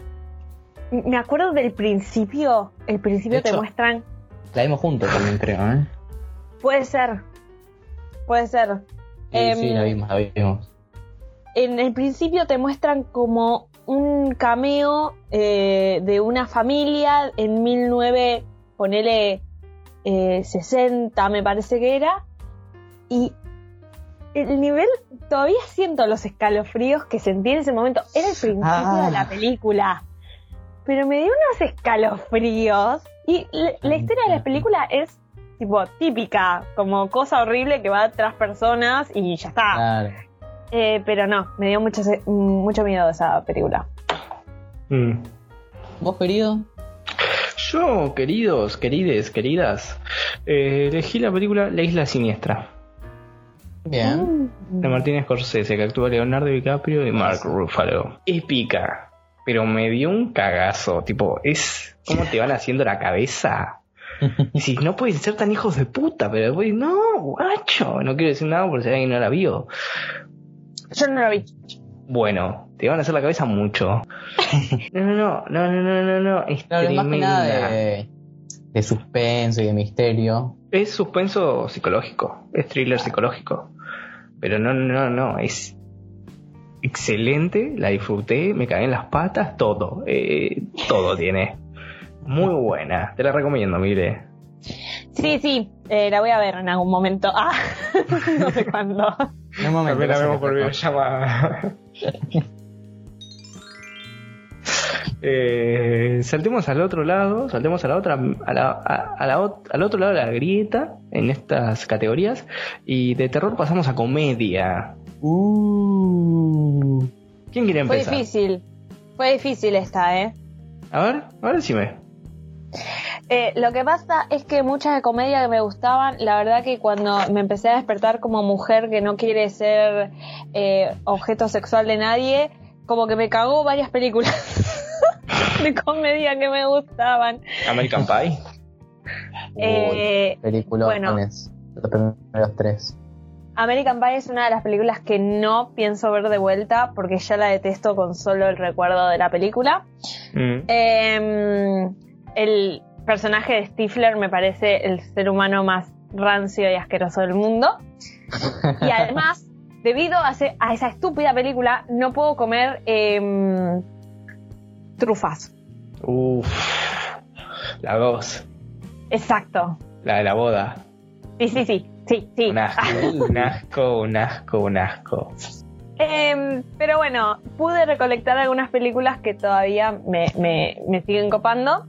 Me acuerdo del principio. El principio te muestran. La vimos juntos también, creo, ¿eh? Puede ser. Puede ser. Sí, Em, sí, la vimos, la vimos. En el principio te muestran como un cameo eh, de una familia en 19, ponele eh, 60, me parece que era. Y el nivel, todavía siento los escalofríos que sentí en ese momento. Era el principio Ah. de la película. Pero me dio unos escalofríos. Y la, la historia de la película es tipo típica, como cosa horrible que va tras personas y ya está. Claro. Eh, pero no, me dio mucho, mucho miedo esa película. Mm. ¿Vos, querido? Yo, queridos, querides, queridas, eh, elegí la película La Isla Siniestra, Bien. de Martín Scorsese, que actúa Leonardo DiCaprio y Mark Ruffalo. Épica, pero me dio un cagazo, tipo, es cómo te van haciendo la cabeza. Si no pueden ser tan hijos de puta, pero después, no, guacho, no quiero decir nada por si alguien no la vio. Yo no lo vi. Bueno, te van a hacer la cabeza mucho. No, no, no, no, no, no, no, no, es Claro, es más que nada de, de suspenso y de misterio. Es suspenso psicológico, es thriller psicológico. Pero no, no, no, es excelente, la disfruté, me caí en las patas, todo, eh, todo tiene. Muy buena, te la recomiendo, mire. Sí, sí, eh, la voy a ver en algún momento. Ah, no sé cuándo. En un momento. También la vemos por videollamada. Eh, saltemos al otro lado, saltemos a la otra, a la, a- a la ot- al otro lado de la grieta en estas categorías y de terror pasamos a comedia. Uh. ¿Quién quiere Fue empezar? difícil. Fue difícil esta, ¿eh? A ver, a ver decime. Eh, Lo que pasa es que muchas de comedia que me gustaban, la verdad que cuando me empecé a despertar como mujer que no quiere ser eh, objeto sexual de nadie, como que me cagó varias películas de comedia que me gustaban. American Pie. Eh, Películas. bueno. Los primeros tres. American Pie es una de las películas que no pienso ver de vuelta porque ya la detesto con solo el recuerdo de la película. Mm. Eh, el personaje de Stifler me parece el ser humano más rancio y asqueroso del mundo. Y además, debido a, ese- a esa estúpida película, no puedo comer em, trufas. Uf. La voz, Exacto. la de la boda. Sí, sí, sí. Sí, sí. Un asco, un asco, un asco, un asco. Em, pero bueno, pude recolectar algunas películas que todavía me, me- me siguen copando.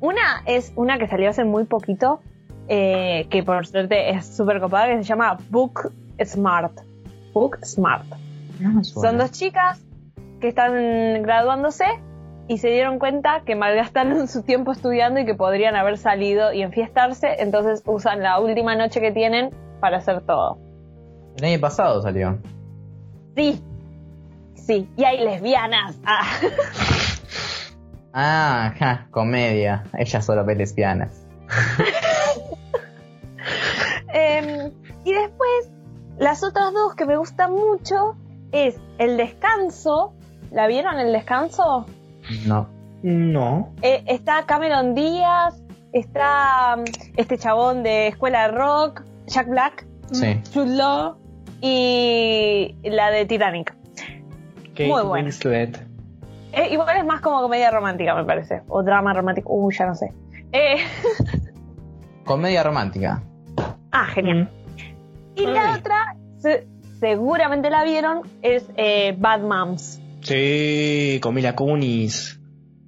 Una es una que salió hace muy poquito, eh, que por suerte es súper copada, que se llama Book Smart. Book Smart. No. Son dos chicas que están graduándose y se dieron cuenta que malgastaron su tiempo estudiando y que podrían haber salido y enfiestarse, entonces usan la última noche que tienen para hacer todo. El año pasado salió. Sí, sí, y hay lesbianas. Ah. Ah, ja, comedia. Ellas solo ven lesbianas. Em, y después, las otras dos que me gustan mucho es El Descanso. ¿La vieron El Descanso? No. No. Eh, está Cameron Díaz, está mm, este chabón de Escuela de Rock, Jack Black, Sí. Jude Law y la de Titanic. Kate Muy buena. Winslet. Eh, igual es más como comedia romántica, me parece. O drama romántico. Uy, ya no sé. Eh, Comedia romántica. ah, genial. Y la otra, se- seguramente la vieron, es eh, Bad Moms. Sí, con Mila Kunis.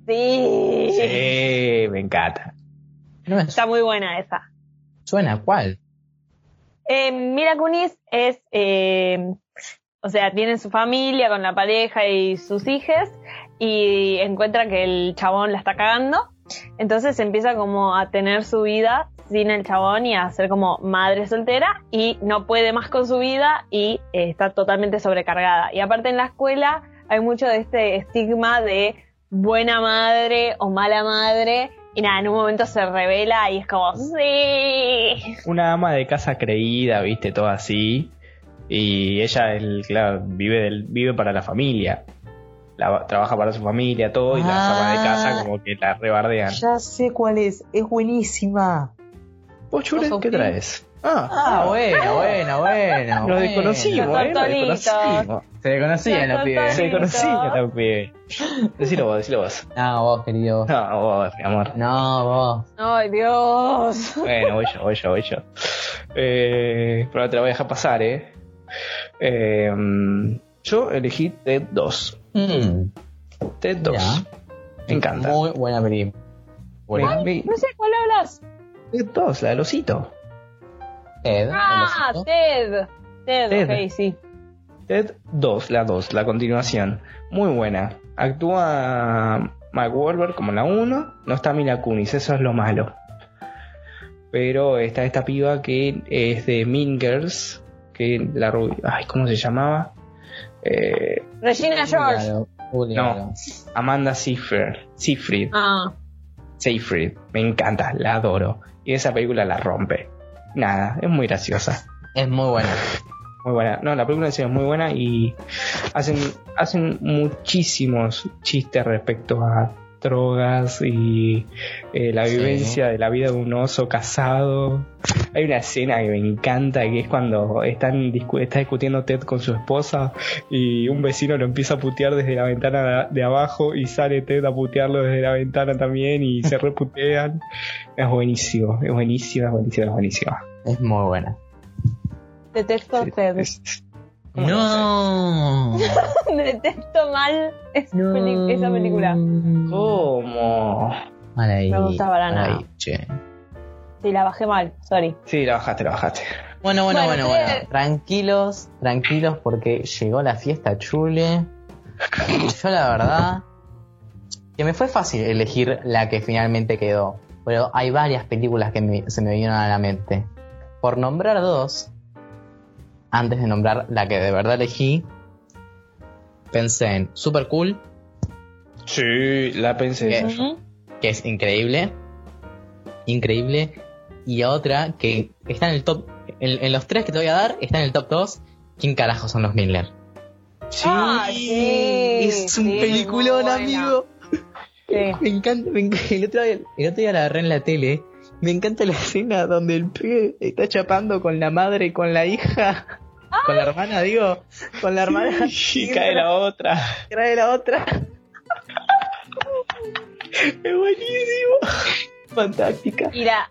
Sí. Sí, me encanta. No Está muy buena esa. suena. ¿Cuál? Eh, Mila Kunis es, eh, o sea, tiene su familia con la pareja y sus hijas y encuentra que el chabón la está cagando. Entonces empieza como a tener su vida sin el chabón y a ser como madre soltera y no puede más con su vida y eh, está totalmente sobrecargada. Y aparte en la escuela hay mucho de este estigma de buena madre o mala madre y nada, en un momento se revela y es como, sí. Una ama de casa creída, viste, todo así. Y ella, el, claro, vive, del, vive para la familia. la- trabaja para su familia, todo, y las amas de casa como que la rebardean. Ya sé cuál es, es buenísima. ¿Vos, Chure, qué traes? Ah, Ah, bueno, bueno, bueno. lo desconocimos, Los ¿eh? Lo desconocimos. Se conocían Los los pibes. Se tortolitos. conocía también. Decilo vos, decilo vos. No, vos, querido. No, vos, mi amor. No, vos. Ay, Dios. Bueno, voy yo, voy yo, voy yo. Eh, pero te la voy a dejar pasar, ¿eh? Eh, yo elegí Ted 2. Mm, Ted 2. Ya. Me encanta. Muy buena película. Buena. Me- No sé cuál hablas. Ted 2, la del osito. Ted, Ah, el osito. Ted. Ted, Ted. ok, sí. Ted 2, la 2, la continuación. Muy buena. Actúa Mark Wahlberg como la 1. No está Mila Kunis, eso es lo malo. Pero está esta piba que es de Mean Girls. Que la rubia. Ay, ¿cómo se llamaba? Eh, Regina George. No. Amanda Seyfried. Seyfried. Ah. Seyfried. Me encanta, la adoro. Y esa película la rompe. Nada, es muy graciosa. Es muy buena. Muy buena. No, la película en serio es muy buena y hacen, hacen muchísimos chistes respecto a drogas y eh, la Sí. vivencia de la vida de un oso casado. Hay una escena que me encanta que es cuando están discu- está discutiendo Ted con su esposa y un vecino lo empieza a putear desde la ventana de, de abajo y sale Ted a putearlo desde la ventana también y se reputean. Es buenísimo, es buenísimo, es buenísimo, es buenísimo. Es muy buena. Detesto Sí, Ted. es- ¿Cómo no No. Detesto mal esa, peli- esa película. ¿Cómo? Mal ahí. Me gusta para mal nada. ahí, che. Sí, la bajé mal, sorry. Sí, la bajaste, la bajaste. Bueno, bueno, Bueno, bueno, bueno. Tranquilos, tranquilos porque llegó la fiesta chule. Y yo la verdad que me fue fácil elegir la que finalmente quedó. Pero hay varias películas que me- se me vinieron a la mente. Por nombrar dos, antes de nombrar la que de verdad elegí, pensé en Super Cool, Sí, la pensé. Yo. Ujú. que es increíble. Increíble. Y otra que está en el top. En, en los tres que te voy a dar, está en el top 2. ¿Quién carajo son los Miller? Sí. Ah, sí, es un sí, peliculón, amigo. Sí. Me encanta, me encanta. El, otro día, el otro día la agarré en la tele. Me encanta la escena donde el pibe está chapando con la madre y con la hija. Con la hermana, digo. Con la hermana. Y cae la otra. Trae la otra. Es buenísimo. Fantástica. Y la,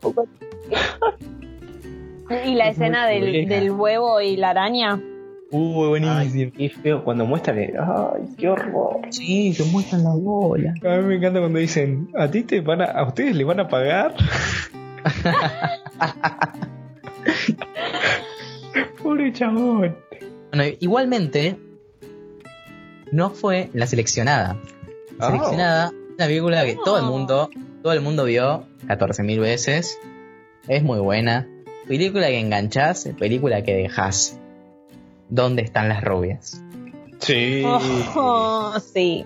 y la escena del, del huevo y la araña. Uh, buenísimo. Ay, qué feo cuando muestran. el- Ay, qué horror. Sí, te muestran la bola. A mí me encanta cuando dicen, ¿a ti te van a, a ustedes le van a pagar? Chabón. Bueno, igualmente, no fue la seleccionada. La Oh. seleccionada, una película que todo el mundo, todo el mundo vio 14.000 veces. Es muy buena. Película que enganchás, película que dejás. ¿Dónde están las rubias? Sí. Oh, sí.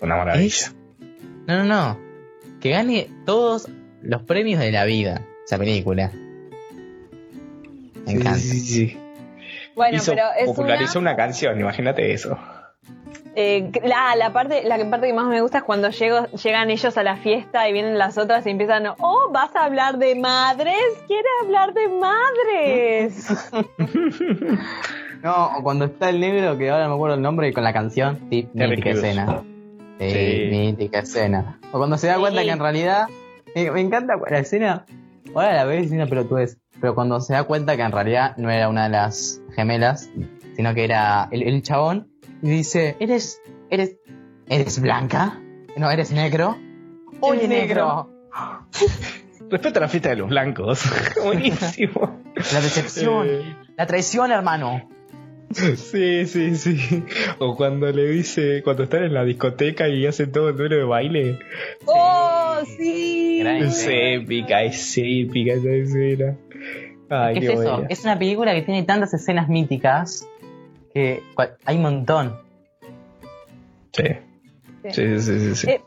Una maravilla. Es- No, no, no. Que gane todos los premios de la vida, esa película. Me encanta. sí, sí, sí. Bueno, Hizo- pero es popularizó una, una canción, imagínate eso. eh, la, la parte la que parte que más me gusta es cuando llego, llegan ellos a la fiesta y vienen las otras y empiezan, oh, vas a hablar de madres, ¿quieres hablar de madres? No, o cuando está el negro, que ahora no me acuerdo el nombre, y con la canción, sí, mítica escena. Sí, Sí. mítica escena. O cuando se da Sí. cuenta que en realidad, eh, me encanta la escena, ahora la ves y una pelotudez, pero cuando se da cuenta que en realidad no era una de las gemelas, sino que era el, el chabón, y dice, ¿eres, eres, eres blanca? No, eres negro. Oye, negro. Respeta la fiesta de los blancos. Buenísimo. La decepción, Eh, la traición, hermano. Sí, sí, sí. O cuando le dice, cuando están en la discoteca y hacen todo el duelo de baile. ¡Oh, sí! Es épica, es épica esa escena. Ay, ¿Qué qué es eso? Es una película que tiene tantas escenas míticas que hay un montón. Sí. Sí, sí, sí, sí, sí. Eh,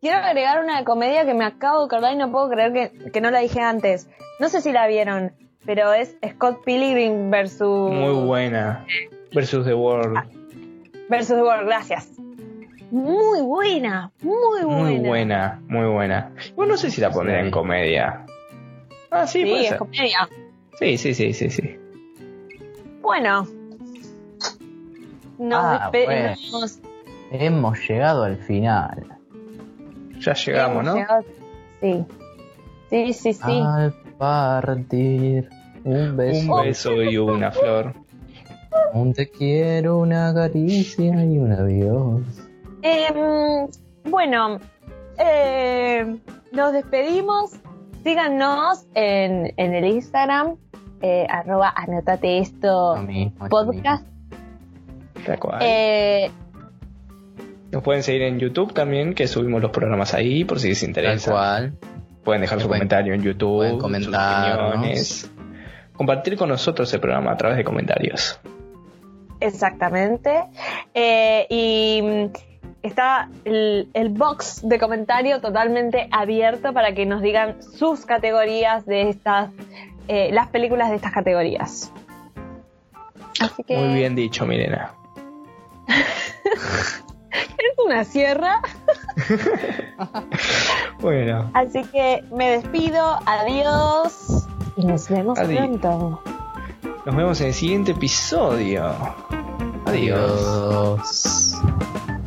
Quiero agregar una comedia que me acabo de acordar y no puedo creer que, que no la dije antes. No sé si la vieron, pero es Scott Pilgrim versus... Muy buena. Versus the World. Versus The World, gracias. muy buena, muy buena. Muy buena, muy buena. Bueno, no sé si la pondré Sí. en comedia. Ah, sí, Sí, es comedia. Sí, sí, sí, sí, sí. Bueno. Nos Ah, despedimos. Hemos llegado al final. Ya llegamos, ¿no? Llegado- Sí. Sí, sí, sí. Al partir, un beso, Un beso y una flor. un te quiero, una caricia y un adiós. Em, bueno, eh, nos despedimos. Síganos en, en el Instagram, eh, arroba anotate esto mismo, podcast. Eh, Nos pueden seguir en YouTube también, que subimos los programas ahí, por si les mismo. Tal interesa. cual. Pueden dejar su Pueden- comentario en YouTube, comentarnos. opiniones. Compartir con nosotros el programa a través de comentarios. exactamente. Eh, y mm, está el, el box de comentario totalmente abierto para que nos digan sus categorías de estas, eh, las películas de estas categorías. Así que Muy bien dicho, Milena. es una sierra. Bueno, Así que me despido, adiós y nos vemos Adi. pronto. nos vemos en el siguiente episodio. Adiós. Adiós.